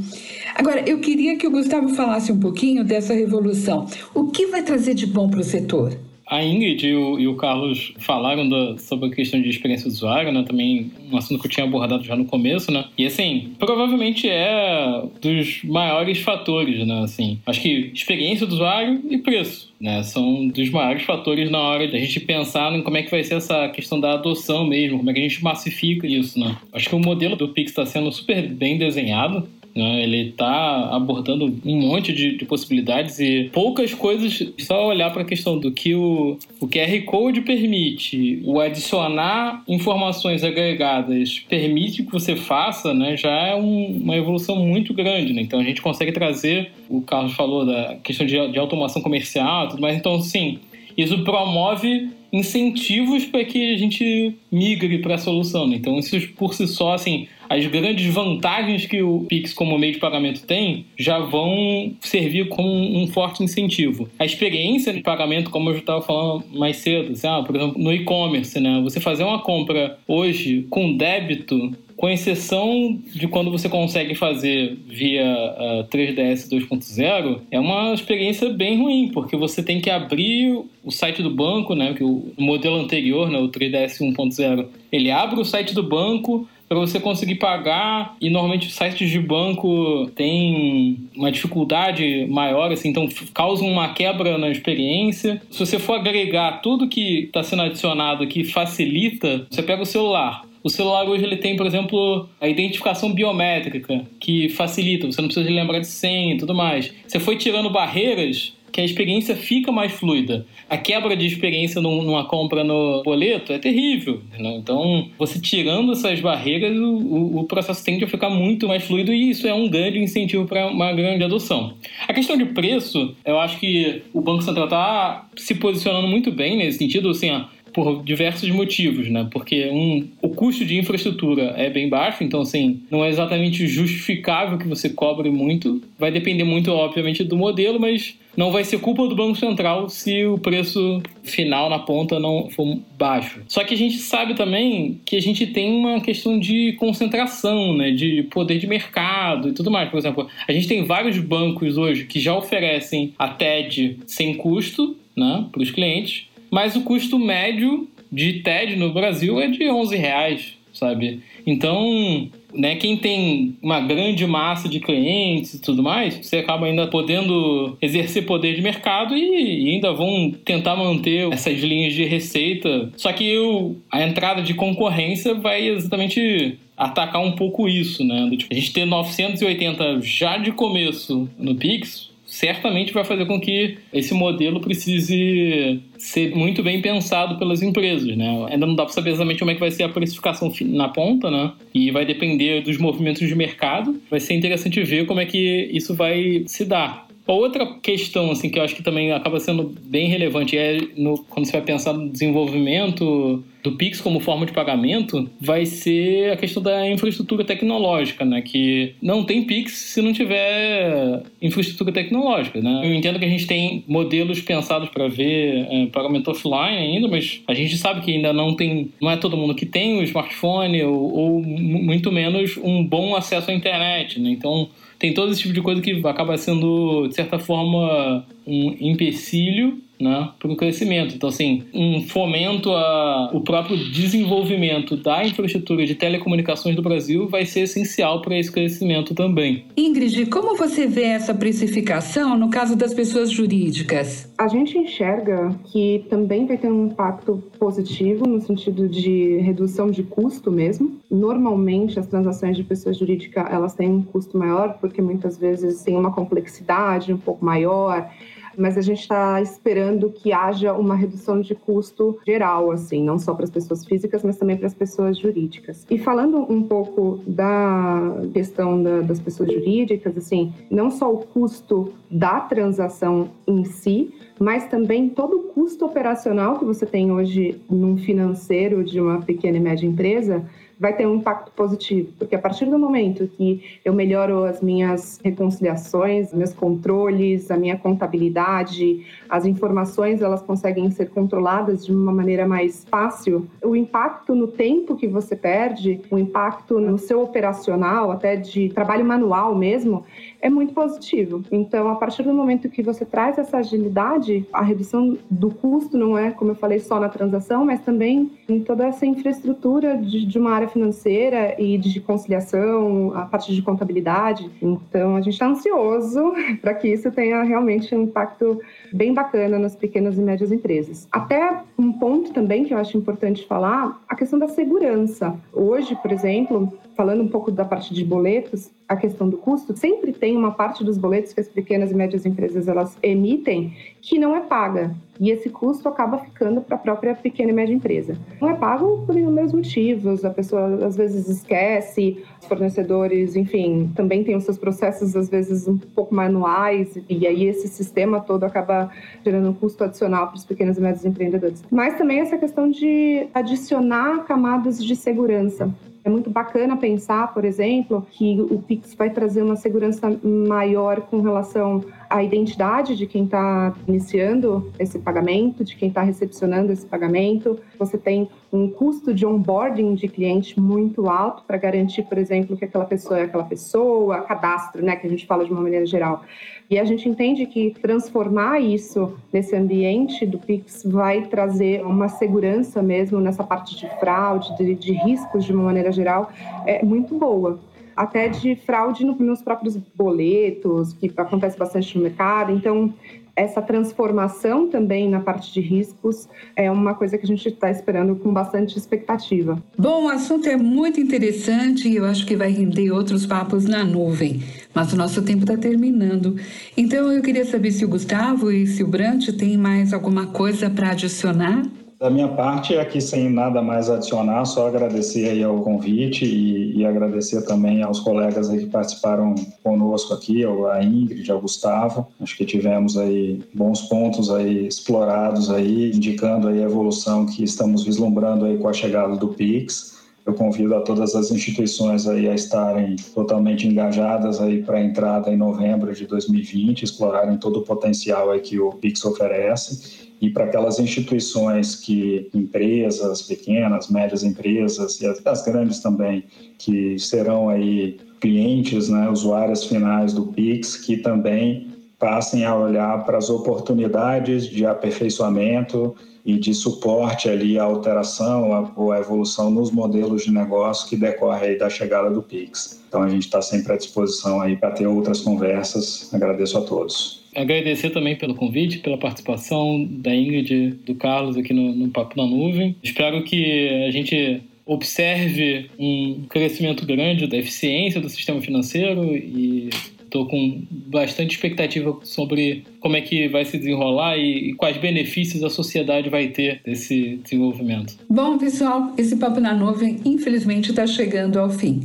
Agora, eu queria que o Gustavo falasse um pouquinho dessa revolução. O que vai trazer de bom para o setor? A Ingrid e o, e o Carlos falaram da, sobre a questão de experiência do usuário, né? Também um assunto que eu tinha abordado já no começo, né? E assim, provavelmente é dos maiores fatores, né? Assim, acho que experiência do usuário e preço. Né, são dos maiores fatores na hora da gente pensar em como é que vai ser essa questão da adoção mesmo, como é que a gente massifica isso, né? Acho que o modelo do Pix está sendo super bem desenhado, né? Ele está abordando um monte de, de, possibilidades e poucas coisas, só olhar para a questão do que o, o QR Code permite, o adicionar informações agregadas permite que você faça, né? já é um, uma evolução muito grande. Né? Então a gente consegue trazer, o Carlos falou da questão de, de automação comercial tudo mais, então sim, isso promove incentivos para que a gente migre para a solução. Né? Então, isso por si só, assim, as grandes vantagens que o Pix como meio de pagamento tem já vão servir como um forte incentivo. A experiência de pagamento, como eu já estava falando mais cedo, assim, ah, por exemplo, no e-commerce, né? Você fazer uma compra hoje com débito com exceção de quando você consegue fazer via uh, ah, 3DS 2.0, é uma experiência bem ruim, porque você tem que abrir o site do banco, né, que o modelo anterior, né, o 3DS 1.0, ele abre o site do banco, para você conseguir pagar e normalmente os sites de banco têm uma dificuldade maior, assim, então causam uma quebra na experiência. Se você for agregar tudo que está sendo adicionado que facilita, você pega o celular, o celular hoje ele tem, por exemplo, a identificação biométrica, que facilita, você não precisa lembrar de senha e tudo mais. Você foi tirando barreiras que a experiência fica mais fluida. A quebra de experiência numa compra no boleto é terrível. Né? Então, você tirando essas barreiras, o, o, processo tende a ficar muito mais fluido e isso é um grande incentivo para uma grande adoção. A questão de preço, eu acho que o Banco Central está se posicionando muito bem nesse sentido. Assim, ó, por diversos motivos, né? Porque um, o custo de infraestrutura é bem baixo, então assim, não é exatamente justificável que você cobre muito. Vai depender muito, obviamente, do modelo, mas não vai ser culpa do Banco Central se o preço final na ponta não for baixo. Só que a gente sabe também que a gente tem uma questão de concentração, né, de poder de mercado e tudo mais. Por exemplo, a gente tem vários bancos hoje que já oferecem a TED sem custo né, para os clientes mas o custo médio de TED no Brasil é de 11 reais, sabe? Então, né, quem tem uma grande massa de clientes e tudo mais, você acaba ainda podendo exercer poder de mercado e, e ainda vão tentar manter essas linhas de receita. Só que o, a entrada de concorrência vai exatamente atacar um pouco isso, né? Tipo, a gente ter 980 já de começo no Pix certamente vai fazer com que esse modelo precise ser muito bem pensado pelas empresas, né? Ainda não dá para saber exatamente como é que vai ser a precificação na ponta, né? E vai depender dos movimentos de mercado. Vai ser interessante ver como é que isso vai se dar. Outra questão assim que eu acho que também acaba sendo bem relevante é no, quando você vai pensar no desenvolvimento do Pix como forma de pagamento, vai ser a questão da infraestrutura tecnológica, né? Que não tem Pix se não tiver infraestrutura tecnológica, né? Eu entendo que a gente tem modelos pensados para ver é, pagamento offline ainda, mas a gente sabe que ainda não tem, não é todo mundo que tem o smartphone ou, ou muito menos um bom acesso à internet, né? Então tem todo esse tipo de coisa que acaba sendo, de certa forma, um empecilho né, para o crescimento. Então, assim, um fomento ao próprio desenvolvimento da infraestrutura de telecomunicações do Brasil vai ser essencial para esse crescimento também. Ingrid, como você vê essa precificação no caso das pessoas jurídicas? A gente enxerga que também vai ter um impacto positivo no sentido de redução de custo mesmo. Normalmente, as transações de pessoa jurídica elas têm um custo maior porque muitas vezes tem uma complexidade um pouco maior mas a gente está esperando que haja uma redução de custo geral, assim, não só para as pessoas físicas, mas também para as pessoas jurídicas. E falando um pouco da questão da, das pessoas jurídicas, assim, não só o custo da transação em si, mas também todo o custo operacional que você tem hoje num financeiro de uma pequena e média empresa vai ter um impacto positivo, porque a partir do momento que eu melhoro as minhas reconciliações, meus controles, a minha contabilidade, as informações elas conseguem ser controladas de uma maneira mais fácil, o impacto no tempo que você perde, o impacto no seu operacional, até de trabalho manual mesmo, é muito positivo. Então, a partir do momento que você traz essa agilidade, a redução do custo não é, como eu falei, só na transação, mas também em toda essa infraestrutura de, de uma área financeira e de conciliação, a parte de contabilidade. Então, a gente está ansioso *laughs* para que isso tenha realmente um impacto bem bacana nas pequenas e médias empresas. Até um ponto também que eu acho importante falar, a questão da segurança. Hoje, por exemplo, falando um pouco da parte de boletos, a questão do custo, sempre tem uma parte dos boletos que as pequenas e médias empresas elas emitem que não é paga. E esse custo acaba ficando para a própria pequena e média empresa. Não é pago por inúmeros motivos, a pessoa às vezes esquece, os fornecedores, enfim, também tem os seus processos às vezes um pouco manuais, e aí esse sistema todo acaba gerando um custo adicional para os pequenos e médios empreendedores. Mas também essa questão de adicionar camadas de segurança. É muito bacana pensar, por exemplo, que o Pix vai trazer uma segurança maior com relação à identidade de quem está iniciando esse pagamento, de quem está recepcionando esse pagamento. Você tem um custo de onboarding de cliente muito alto para garantir, por exemplo, que aquela pessoa é aquela pessoa, cadastro, né, que a gente fala de uma maneira geral. E a gente entende que transformar isso nesse ambiente do Pix vai trazer uma segurança mesmo nessa parte de fraude, de, de riscos de uma maneira geral, é muito boa até de fraude nos próprios boletos, que acontece bastante no mercado. Então, essa transformação também na parte de riscos é uma coisa que a gente está esperando com bastante expectativa. Bom, o assunto é muito interessante e eu acho que vai render outros papos na nuvem. Mas o nosso tempo está terminando. Então eu queria saber se o Gustavo e se o Brant têm mais alguma coisa para adicionar. Da minha parte, aqui sem nada mais adicionar, só agradecer aí ao convite e, e agradecer também aos colegas que participaram conosco aqui, a Ingrid, ao Gustavo. Acho que tivemos aí bons pontos aí explorados aí, indicando aí a evolução que estamos vislumbrando aí com a chegada do Pix. Eu convido a todas as instituições aí a estarem totalmente engajadas aí para a entrada em novembro de 2020, explorarem todo o potencial aí que o Pix oferece e para aquelas instituições que empresas pequenas, médias empresas e as grandes também que serão aí clientes, né, usuários finais do Pix, que também passem a olhar para as oportunidades de aperfeiçoamento e de suporte ali à alteração ou à evolução nos modelos de negócio que decorre da chegada do Pix. Então a gente está sempre à disposição aí para ter outras conversas. Agradeço a todos. Agradecer também pelo convite, pela participação da Ingrid, do Carlos aqui no, no Papo na Nuvem. Espero que a gente observe um crescimento grande da eficiência do sistema financeiro e estou com bastante expectativa sobre como é que vai se desenrolar e, e, quais benefícios a sociedade vai ter desse desenvolvimento. Bom, pessoal, esse Papo na Nuvem infelizmente está chegando ao fim.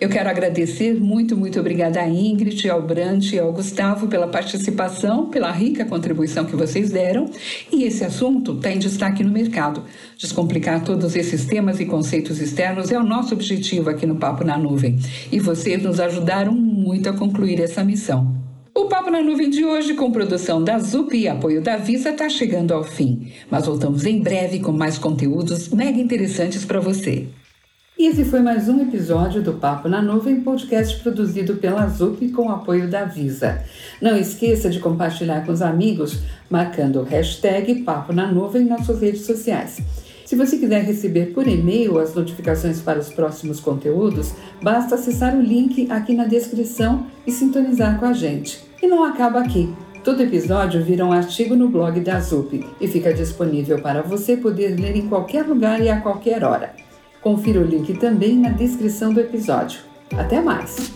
Eu quero agradecer muito, muito obrigada a Ingrid, ao Brant e ao Gustavo pela participação, pela rica contribuição que vocês deram. E esse assunto está em destaque no mercado. Descomplicar todos esses temas e conceitos externos é o nosso objetivo aqui no Papo na Nuvem. E vocês nos ajudaram muito a concluir essa missão. O Papo na Nuvem de hoje, com produção da ZUP e apoio da Visa, está chegando ao fim. Mas voltamos em breve com mais conteúdos mega interessantes para você. E esse foi mais um episódio do Papo na Nuvem, podcast produzido pela ZUP com apoio da Visa. Não esqueça de compartilhar com os amigos, marcando o hashtag Papo na Nuvem nas suas redes sociais. Se você quiser receber por e-mail as notificações para os próximos conteúdos, basta acessar o link aqui na descrição e sintonizar com a gente. E não acaba aqui. Todo episódio vira um artigo no blog da ZUP e fica disponível para você poder ler em qualquer lugar e a qualquer hora. Confira o link também na descrição do episódio. Até mais!